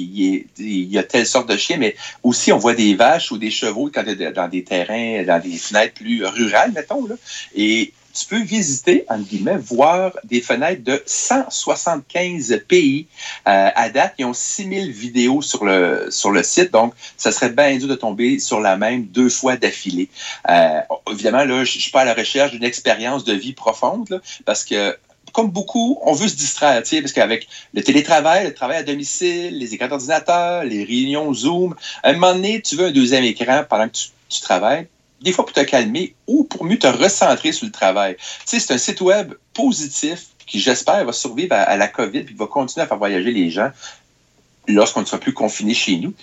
il y a telle sorte de chien, mais aussi on voit des vaches ou des chevaux quand t'es dans des terrains, dans des fenêtres plus rurales, mettons. Là. Et tu peux visiter, entre guillemets, voir des fenêtres de 175 pays. Euh, à date, ils ont 6000 vidéos sur le, sur le site, donc ça serait bien dur de tomber sur la même deux fois d'affilée. Euh, évidemment, là, je suis pas à la recherche d'une expérience de vie profonde, là, parce que comme beaucoup, on veut se distraire, tu sais, parce qu'avec le télétravail, le travail à domicile, les écrans d'ordinateur, les réunions Zoom, à un moment donné, tu veux un deuxième écran pendant que tu, travailles, des fois pour te calmer ou pour mieux te recentrer sur le travail. C'est un site web positif qui, j'espère, va survivre à la COVID et qui va continuer à faire voyager les gens lorsqu'on ne sera plus confiné chez nous.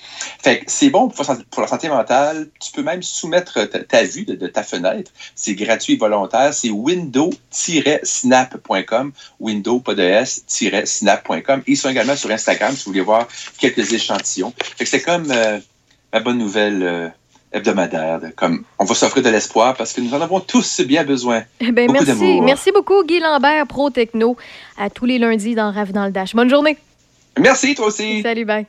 Fait que c'est bon pour, pour la santé mentale. Tu peux même soumettre ta, ta vue de, de ta fenêtre. C'est gratuit et volontaire. C'est window-snap.com. Window, pas de S, snap.com. Ils sont également sur Instagram si vous voulez voir quelques échantillons. Fait que c'est comme euh, ma bonne nouvelle euh, hebdomadaire. comme on va s'offrir de l'espoir parce que nous en avons tous bien besoin. Eh ben, Beaucoup merci. Merci beaucoup, Guy Lambert, Pro Techno, à tous les lundis dans Rave dans le Dash. Bonne journée. Merci, toi aussi. Salut, bye.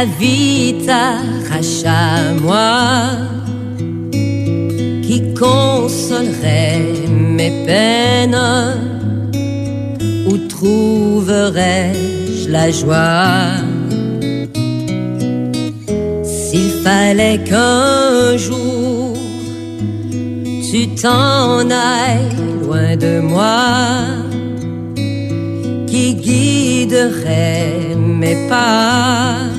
La vie t'arrache à moi, qui consolerait mes peines, où trouverais-je la joie? S'il fallait qu'un jour tu t'en ailles loin de moi, qui guiderait mes pas,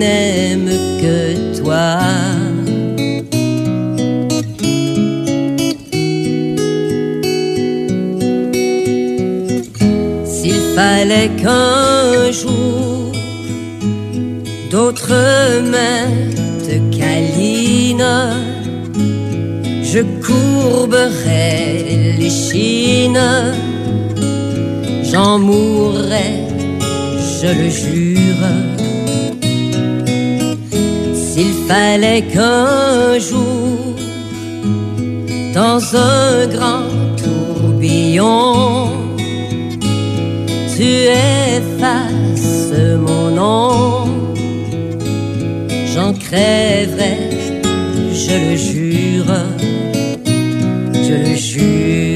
n'aime que toi. S'il fallait qu'un jour d'autres mains te câlinent, je courberais les chines j'en mourrais, je le jure. Fallait qu'un jour, dans un grand tourbillon, tu effaces mon nom, j'en crèverais, je le jure, je le jure.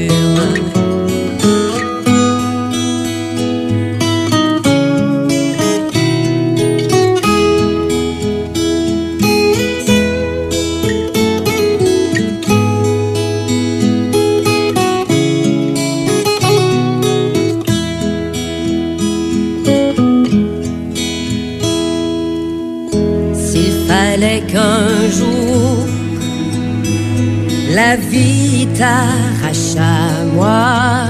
T'arrache à moi,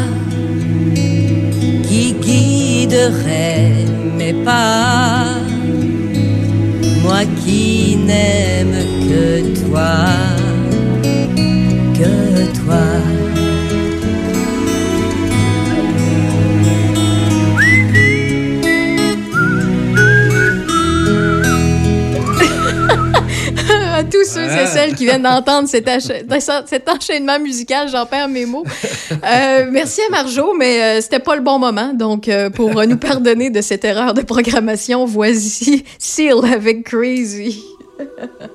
qui guiderait mes pas, moi qui n'aime que toi, et celles qui viennent d'entendre cet, cet, enchaînement musical, j'en perds mes mots. Euh, merci à Marjo, mais euh, c'était pas le bon moment. Donc, euh, pour nous pardonner de cette erreur de programmation, voici Seal avec Crazy. [laughs]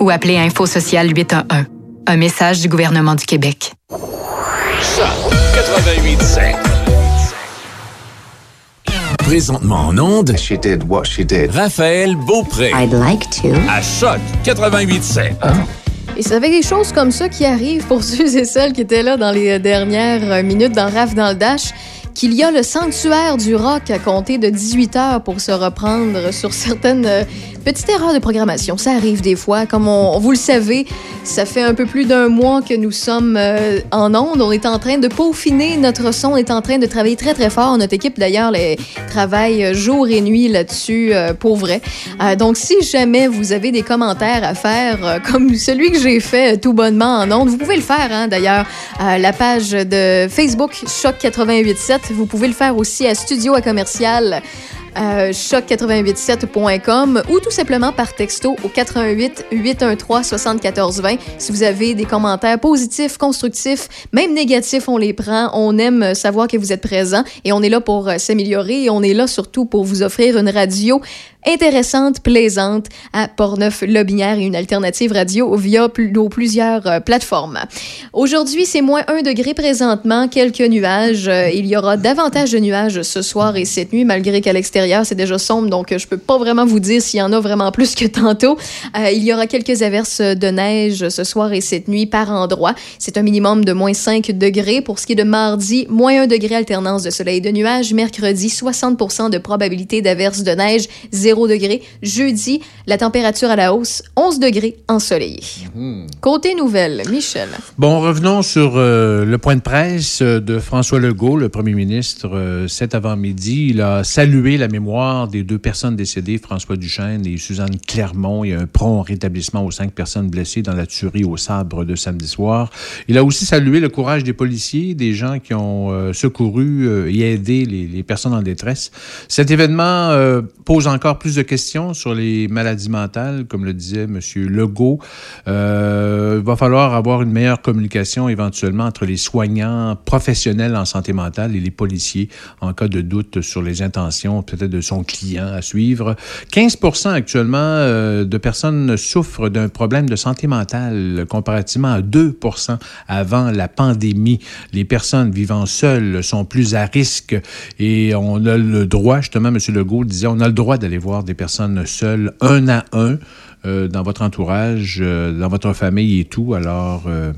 ou appelez Info Social 811. Un message du gouvernement du Québec. Choc 88 Présentement en onde. She did what she did. Raphaël Beaupré. I'd like to. À Choc 88 Et c'est avec des choses comme ça qui arrivent pour [laughs] ceux et celles qui étaient là dans les dernières minutes dans RAF dans le Dash qu'il y a le sanctuaire du rock à compter de 18 heures pour se reprendre sur certaines euh, petites erreurs de programmation. Ça arrive des fois. Comme on, vous le savez, ça fait un peu plus d'un mois que nous sommes euh, en onde. On est en train de peaufiner notre son. On est en train de travailler très, très fort. Notre équipe, d'ailleurs, travaille jour et nuit là-dessus euh, pour vrai. donc, si jamais vous avez des commentaires à faire, comme celui que j'ai fait tout bonnement en onde, vous pouvez le faire, hein, d'ailleurs, la page de Facebook Choc 887 vous pouvez le faire aussi à studio à commercial euh, choc887.com ou tout simplement par texto au 88 813 74 20. Si vous avez des commentaires positifs, constructifs, même négatifs, on les prend. On aime savoir que vous êtes présent et on est là pour euh, s'améliorer et on est là surtout pour vous offrir une radio intéressante, plaisante à Portneuf-Lobinière et une alternative radio via plusieurs euh, plateformes. Aujourd'hui, c'est moins 1 degré présentement, quelques nuages. Euh, il y aura davantage de nuages ce soir et cette nuit, malgré qu'à l'extérieur, c'est déjà sombre, donc je peux pas vraiment vous dire s'il y en a vraiment plus que tantôt. Euh, il y aura quelques averses de neige ce soir et cette nuit par endroit. C'est un minimum de moins 5 degrés. Pour ce qui est de mardi, moins 1 degré alternance de soleil et de nuages. Mercredi, 60 de probabilité d'averses de neige, 0 degrés. Jeudi, la température à la hausse, 11 degrés ensoleillé. Mhm. Côté nouvelle, Michel. Bon, revenons sur euh, le point de presse de François Legault, le premier ministre, euh, cet avant-midi. Il a salué la mémoire des deux personnes décédées, François Duchesne et Suzanne Clermont, et un prompt rétablissement aux cinq personnes blessées dans la tuerie au sabre de samedi soir. Il a aussi salué le courage des policiers, des gens qui ont euh, secouru et aidé les, les, personnes en détresse. Cet événement pose encore plus plus de questions sur les maladies mentales, comme le disait M. Legault. Euh, il va falloir avoir une meilleure communication éventuellement entre les soignants professionnels en santé mentale et les policiers en cas de doute sur les intentions peut-être de son client à suivre. 15 actuellement euh, de personnes souffrent d'un problème de santé mentale comparativement à 2 avant la pandémie. Les personnes vivant seules sont plus à risque et on a le droit, justement, M. Legault disait, on a le droit d'aller voir des personnes seules, un à un, euh, dans votre entourage, euh, dans votre famille et tout. Alors, euh,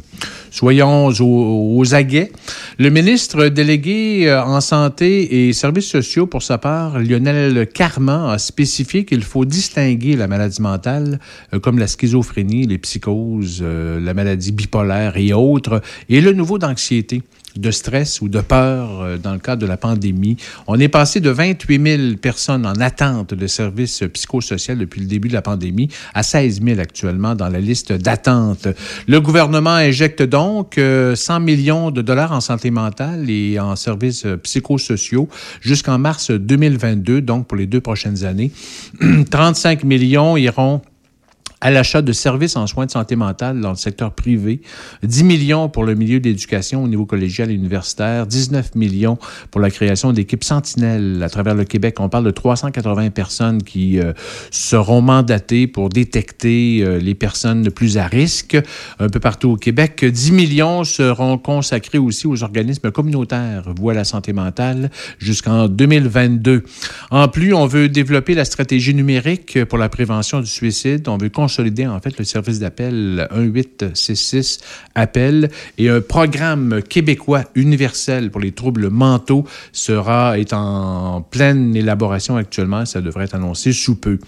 soyons aux, aguets. Le ministre délégué en santé et services sociaux, pour sa part, Lionel Carman, a spécifié qu'il faut distinguer la maladie mentale, comme la schizophrénie, les psychoses, la maladie bipolaire et autres, et le niveau d'anxiété de stress ou de peur euh, dans le cadre de la pandémie. On est passé de 28 000 personnes en attente de services psychosociaux depuis le début de la pandémie à 16 000 actuellement dans la liste d'attente. Le gouvernement injecte donc 100 euh, millions de dollars en santé mentale et en services euh, psychosociaux jusqu'en mars 2022, donc pour les deux prochaines années. [clears throat] 35 millions iront à l'achat de services en soins de santé mentale dans le secteur privé, 10 millions pour le milieu d'éducation au niveau collégial et universitaire, 19 millions pour la création d'équipes sentinelles à travers le Québec. On parle de 380 personnes qui euh, seront mandatées pour détecter euh, les personnes le plus à risque un peu partout au Québec. 10 millions seront consacrés aussi aux organismes communautaires voie la santé mentale jusqu'en 2022. En plus, on veut développer la stratégie numérique pour la prévention du suicide. On veut consolider en fait le service d'appel 1866 appel et un programme québécois universel pour les troubles mentaux sera est en pleine élaboration actuellement. Ça devrait être annoncé sous peu.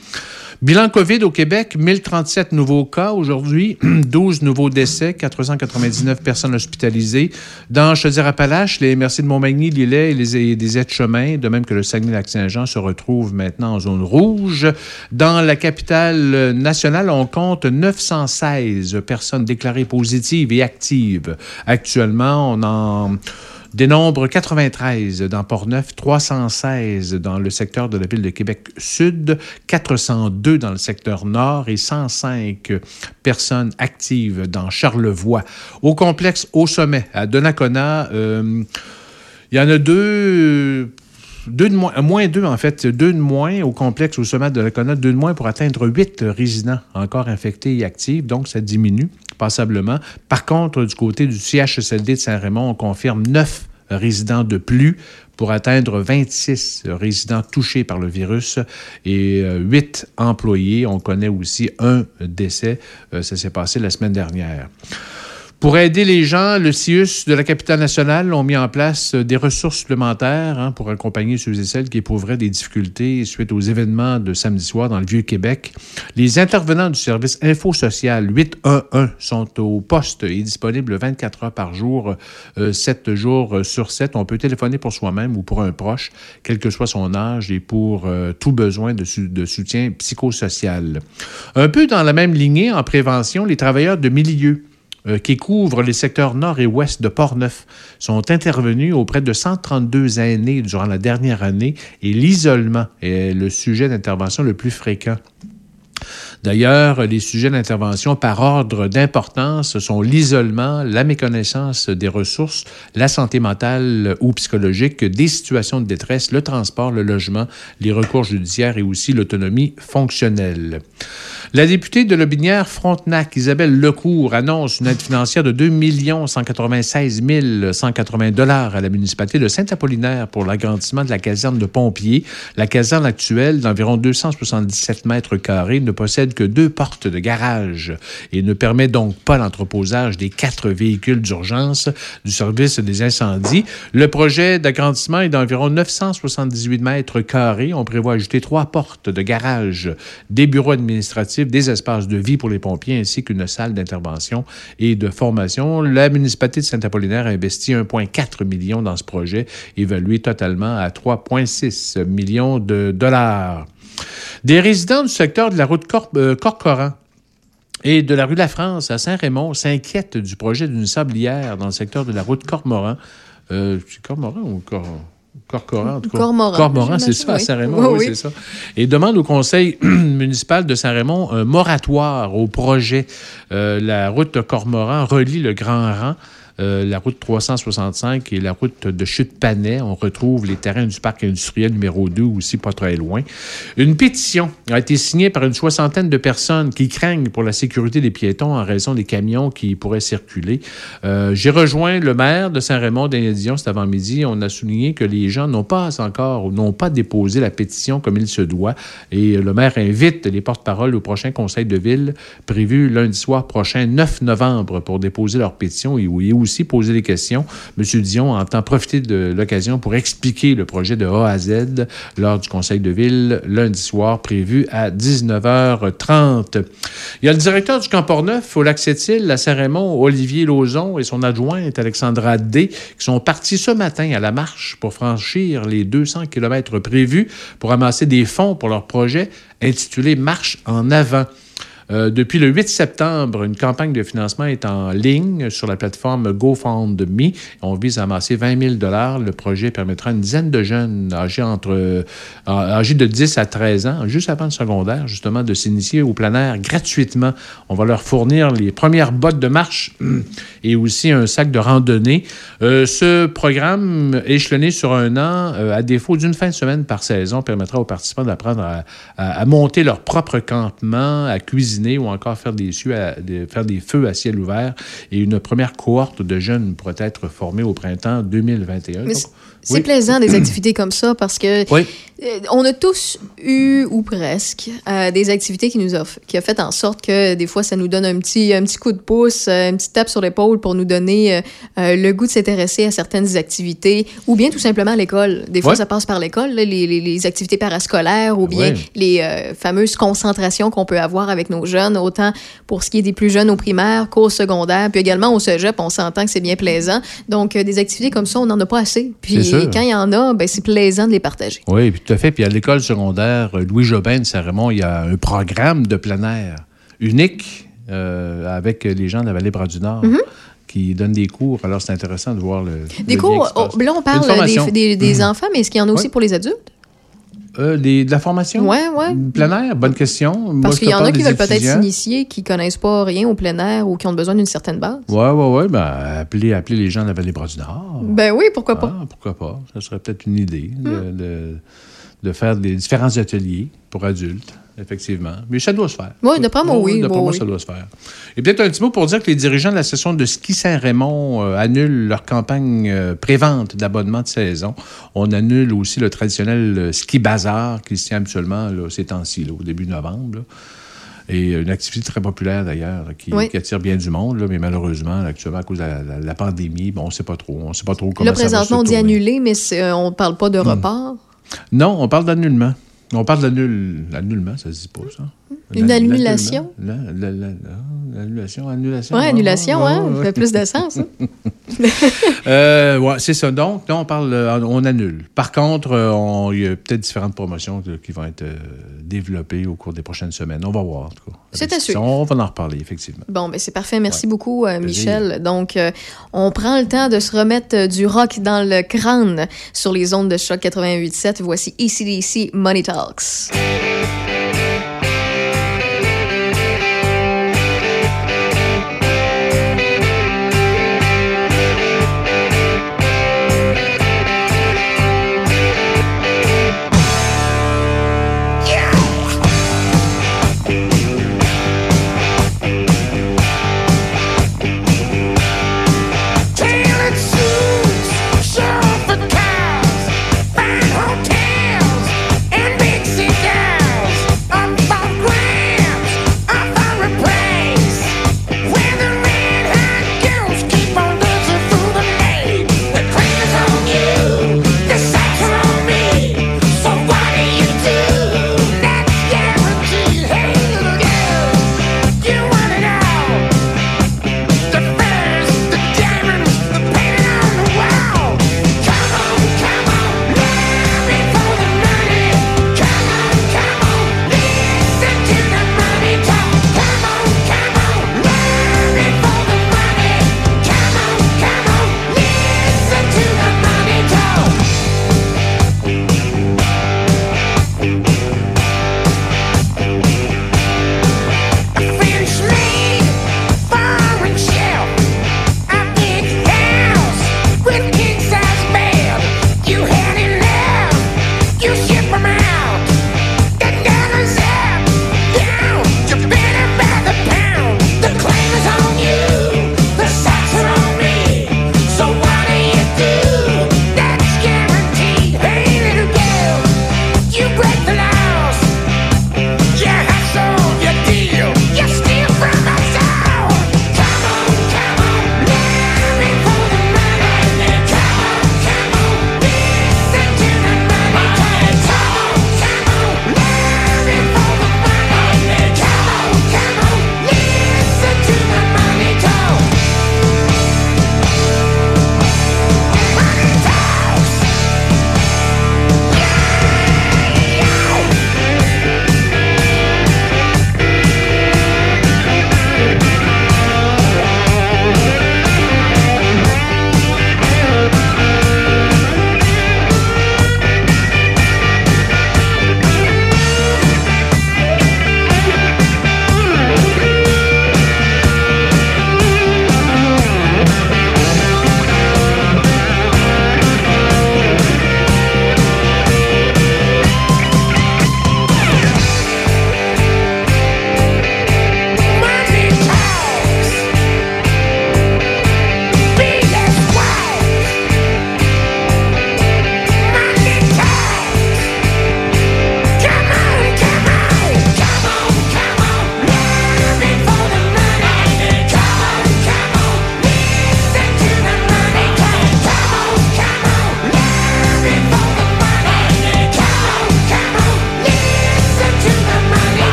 Bilan COVID au Québec, 1037 nouveaux cas aujourd'hui, [clears throat] 12 nouveaux décès, 499 personnes hospitalisées. Dans Chaudière-Appalaches, les MRC de Montmagny, Lillet et les, des aides-chemins, de même que le Saguenay-Lac-Saint-Jean, se retrouvent maintenant en zone rouge. Dans la capitale nationale, on compte 916 personnes déclarées positives et actives. Actuellement, on en Dénombre 93 dans Port-Neuf, 316 dans le secteur de la ville de Québec-Sud, 402 dans le secteur nord et 105 personnes actives dans Charlevoix. Au complexe Au Sommet, à Donnacona, euh, il y en a deux deux de moins, moins deux, en fait, deux de moins au complexe au sommet de la deux de moins pour atteindre huit résidents encore infectés et actifs, donc ça diminue passablement. Par contre, du côté du CHSLD de Saint-Raymond, on confirme neuf résidents de plus pour atteindre 26 résidents touchés par le virus et 8 euh, employés. On connaît aussi un décès. Euh, ça s'est passé la semaine dernière. Pour aider les gens, le CIUS de la capitale nationale ont mis en place euh, des ressources supplémentaires hein, pour accompagner ceux et celles qui éprouveraient des difficultés suite aux événements de samedi soir dans le Vieux-Québec. Les intervenants du service Info Social 811 sont au poste et disponibles 24 heures par jour, 7 euh, jours sur 7. On peut téléphoner pour soi-même ou pour un proche, quel que soit son âge et pour euh, tout besoin de, de soutien psychosocial. Un peu dans la même lignée, en prévention, les travailleurs de milieu euh, qui couvrent les secteurs nord et ouest de Port-Neuf sont intervenus auprès de 132 aînés durant la dernière année et l'isolement est le sujet d'intervention le plus fréquent. D'ailleurs, les sujets d'intervention par ordre d'importance sont l'isolement, la méconnaissance des ressources, la santé mentale ou psychologique, des situations de détresse, le transport, le logement, les recours judiciaires et aussi l'autonomie fonctionnelle. La députée de Lobinière Frontenac, Isabelle Lecourt, annonce une aide financière de 2 196 180 dollars à la municipalité de Saint-Apollinaire pour l'agrandissement de la caserne de pompiers. La caserne actuelle, d'environ 277 mètres carrés, ne possède que deux portes de garage et ne permet donc pas l'entreposage des quatre véhicules d'urgence du service des incendies. Le projet d'agrandissement est d'environ 978 mètres carrés. On prévoit ajouter trois portes de garage, des bureaux administratifs des espaces de vie pour les pompiers ainsi qu'une salle d'intervention et de formation. La municipalité de Saint-Apollinaire a investi 1,4 million dans ce projet, évalué totalement à 3,6 millions de dollars. Des résidents du secteur de la route euh, Corcoran et de la rue La France à Saint-Raymond s'inquiètent du projet d'une sablière dans le secteur de la route Cormoran. Euh, c'est Cormoran ou Cormoran? Corcoran, Cormoran. c'est ça, à Saint-Raymond, oui, c'est ça. Et demande au conseil [clears throat] municipal de Saint-Raymond un moratoire au projet. Euh, la route de Cormoran relie le Grand Rang euh, la route 365 et la route de Chute-Panay. On retrouve les terrains du parc industriel numéro 2 aussi pas très loin. Une pétition a été signée par une soixantaine de personnes qui craignent pour la sécurité des piétons en raison des camions qui pourraient circuler. Euh, j'ai rejoint le maire de Saint-Raymond, Daniel Dion, cet avant-midi. On a souligné que les gens n'ont pas encore ou n'ont pas déposé la pétition comme il se doit. Et le maire invite les porte-paroles au prochain conseil de ville prévu lundi soir prochain, 9 novembre, pour déposer leur pétition et où il poser des questions. M. Dion entend profiter de l'occasion pour expliquer le projet de A à Z lors du conseil de ville lundi soir prévu à 19h30. Il y a le directeur du Camp Port-Neuf au lac Sept-Îles, à Saint-Raymond, Olivier Lauzon et son adjointe Alexandra D, qui sont partis ce matin à la marche pour franchir les 200 km prévus pour amasser des fonds pour leur projet intitulé Marche en avant. Euh, depuis le 8 septembre, une campagne de financement est en ligne sur la plateforme GoFundMe. On vise à amasser 20 000 Le projet permettra à une dizaine de jeunes âgés, entre, euh, âgés de 10 à 13 ans, juste avant le secondaire, justement, de s'initier au plein air gratuitement. On va leur fournir les premières bottes de marche [clears throat] et aussi un sac de randonnée. Euh, ce programme, échelonné sur un an, à défaut d'une fin de semaine par saison, permettra aux participants d'apprendre à, à monter leur propre campement, à cuisiner ou encore faire des, faire des feux à ciel ouvert. Et une première cohorte de jeunes pourrait être formée au printemps 2021. C'est plaisant des activités comme ça parce que Oui. euh, on a tous eu ou presque euh, des activités qui nous ont qui a fait en sorte que des fois ça nous donne un petit un petit coup de pouce, euh, une petite tape sur l'épaule pour nous donner euh, euh, le goût de s'intéresser à certaines activités ou bien tout simplement à l'école. Des fois ça passe par l'école, les, les- les activités parascolaires ou bien les euh, fameuses concentrations qu'on peut avoir avec nos jeunes, autant pour ce qui est des plus jeunes au primaire qu'au secondaire, puis également au cégep, on s'entend que c'est bien plaisant. Donc euh, des activités comme ça, on n'en a pas assez. Puis Sûr. quand il y en a, ben, c'est plaisant de les partager. Oui, puis tout à fait. Puis à l'école secondaire euh, Louis Jobin de Saint-Raymond, il y a un programme de plein air unique euh, avec les gens de la vallée Bras-du-Nord Mhm. qui donnent des cours. Alors, c'est intéressant de voir le. Des le lien cours, qui se passe. oh, là on parle des, des- des Mhm. enfants, mais est-ce qu'il y en a aussi pour les adultes? Euh, des- de la formation? Ouais, ouais. Plein air, bonne question. Parce qu'il y en a qui veulent peut-être s'initier, qui connaissent pas rien au plein air ou qui ont besoin d'une certaine base. Oui, oui, oui. Ben, appelez, appelez les gens de la vallée Bras-du-Nord. Ben oui, pourquoi pas. Ah, pourquoi pas? Ça serait peut-être une idée Hmm. de, de- de faire des différents ateliers pour adultes, effectivement. Mais ça doit se faire. Oui, d'après moi, oui. D'après moi, oui. ça doit se faire. Et peut-être un petit mot pour dire que les dirigeants de la session de ski Saint-Raymond euh, annulent leur campagne euh, prévente d'abonnement de saison. On annule aussi le traditionnel euh, ski bazar qui se tient habituellement là, ces temps-ci, au début novembre. là. Et une activité très populaire d'ailleurs, qui, Oui. qui attire bien du monde, là, mais malheureusement, actuellement, à cause de la, la- la pandémie, bon, on ne sait pas trop. On sait pas trop comment Là, ça va se présentement, on dit. Hmm. annuler, mais euh, on parle pas de report? Non, on parle d'annulement. On parle d'annul... l'annulement, ça se dit pas, ça. Une annulation? L'annulation, annulation. Oui, annulation, hein, ça fait plus de sens. hein. [laughs] Euh, ouais, c'est ça. Donc, là, on parle, euh, on annule. Par contre, euh, il y a peut-être différentes promotions qui vont être développées au cours des prochaines semaines. On va voir, en tout cas. C'est à suivre. On va en reparler, effectivement. Bon, ben c'est parfait. Merci beaucoup, euh. Michel. Donc, euh, on prend le temps de se remettre du rock dans le crâne sur les ondes de choc 88.7. Voici ECDC Money Talks.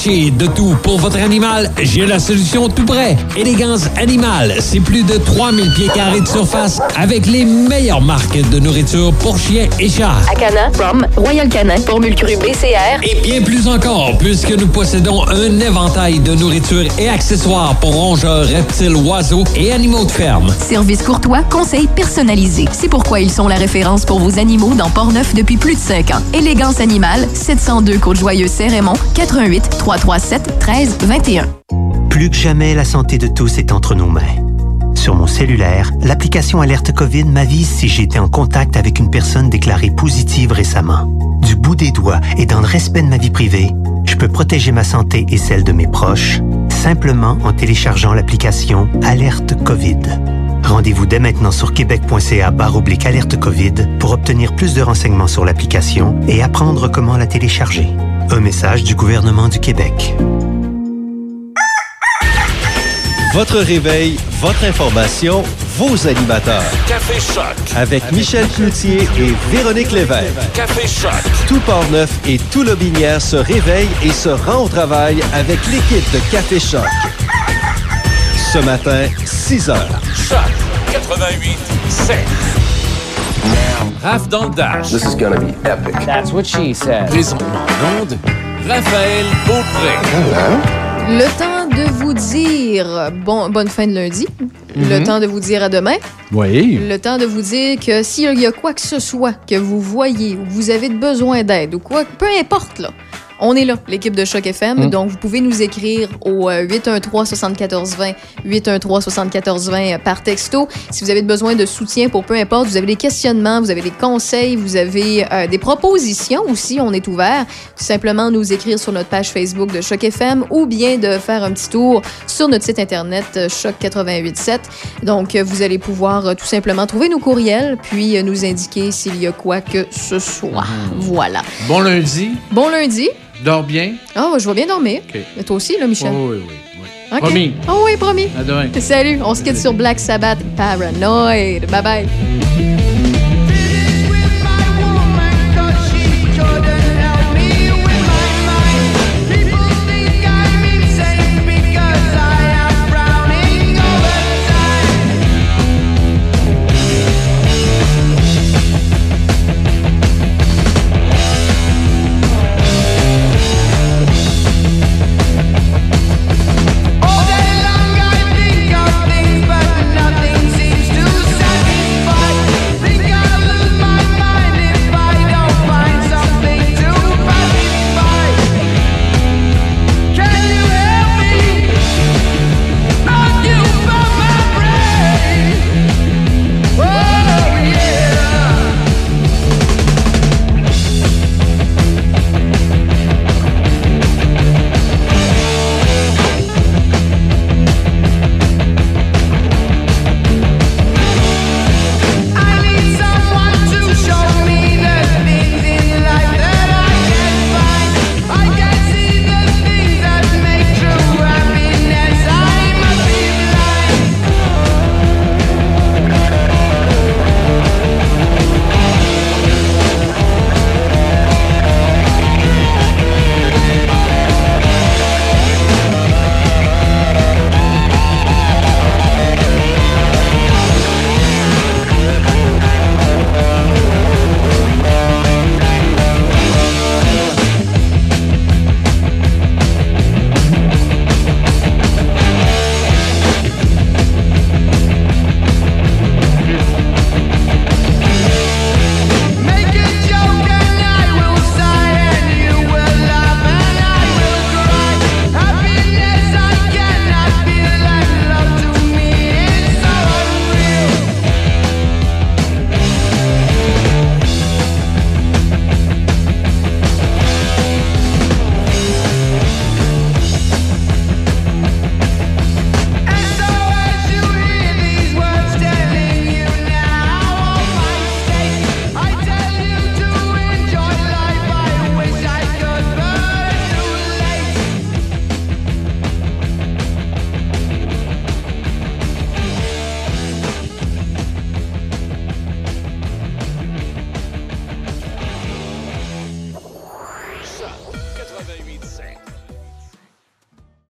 Cherchez de tout pour votre animal, j'ai la solution tout près. Élégance Animale, c'est plus de 3000 pieds carrés de surface avec les meilleures marques de nourriture pour chiens et chats. Acana, Prom, Royal Canin, Formule BCR. Et bien plus encore, puisque nous possédons un éventail de nourriture et accessoires pour rongeurs, reptiles, oiseaux et animaux de ferme. Service courtois, conseils personnalisés. C'est pourquoi ils sont la référence pour vos animaux dans Port-Neuf depuis plus de 5 ans. Élégance Animale, 702 Côte-Joyeuse-Saint-Raymond, 88 337 13 21. Plus que jamais, la santé de tous est entre nos mains. Sur mon cellulaire, l'application Alerte COVID m'avise si j'ai été en contact avec une personne déclarée positive récemment. Du bout des doigts et dans le respect de ma vie privée, je peux protéger ma santé et celle de mes proches simplement en téléchargeant l'application Alerte COVID. Rendez-vous dès maintenant sur québec.ca oblique alerte COVID pour obtenir plus de renseignements sur l'application et apprendre comment la télécharger. Un message du gouvernement du Québec. Votre réveil, votre information, vos animateurs. Café Choc. Avec Michel Cloutier et Véronique Lévesque. Café Choc. Tout Port-Neuf et tout Lobinière se réveille et se rend au travail avec l'équipe de Café Choc. Ce matin, 6 heures. Choc 88 7. Raph dans le Dash. This is gonna be epic. That's what she said. Présentement Raphaël Beaupré. Le temps de vous dire bon, bonne fin de lundi. Le Mhm. temps de vous dire à demain. Oui. Le temps de vous dire que s'il y a quoi que ce soit que vous voyez ou que vous avez besoin d'aide ou quoi, peu importe, là. On est là, l'équipe de Choc FM. Mm. Donc, vous pouvez nous écrire au euh, 813-7420, 813-7420 par texto. Si vous avez besoin de soutien pour peu importe, vous avez des questionnements, vous avez des conseils, vous avez euh, des propositions aussi, on est ouvert. Tout simplement nous écrire sur notre page Facebook de Choc FM ou bien de faire un petit tour sur notre site internet euh, choc887. Donc, euh, vous allez pouvoir euh, tout simplement trouver nos courriels puis euh, nous indiquer s'il y a quoi que ce soit. Voilà. Bon lundi. Bon lundi. Dors bien? Ah, je vais bien dormir. OK. Et toi aussi, là, Michel? Oh, oui, oui, oui. Promis. Ah oui, promis. À demain. Salut, on se quitte sur Black Sabbath Paranoid. Bye bye.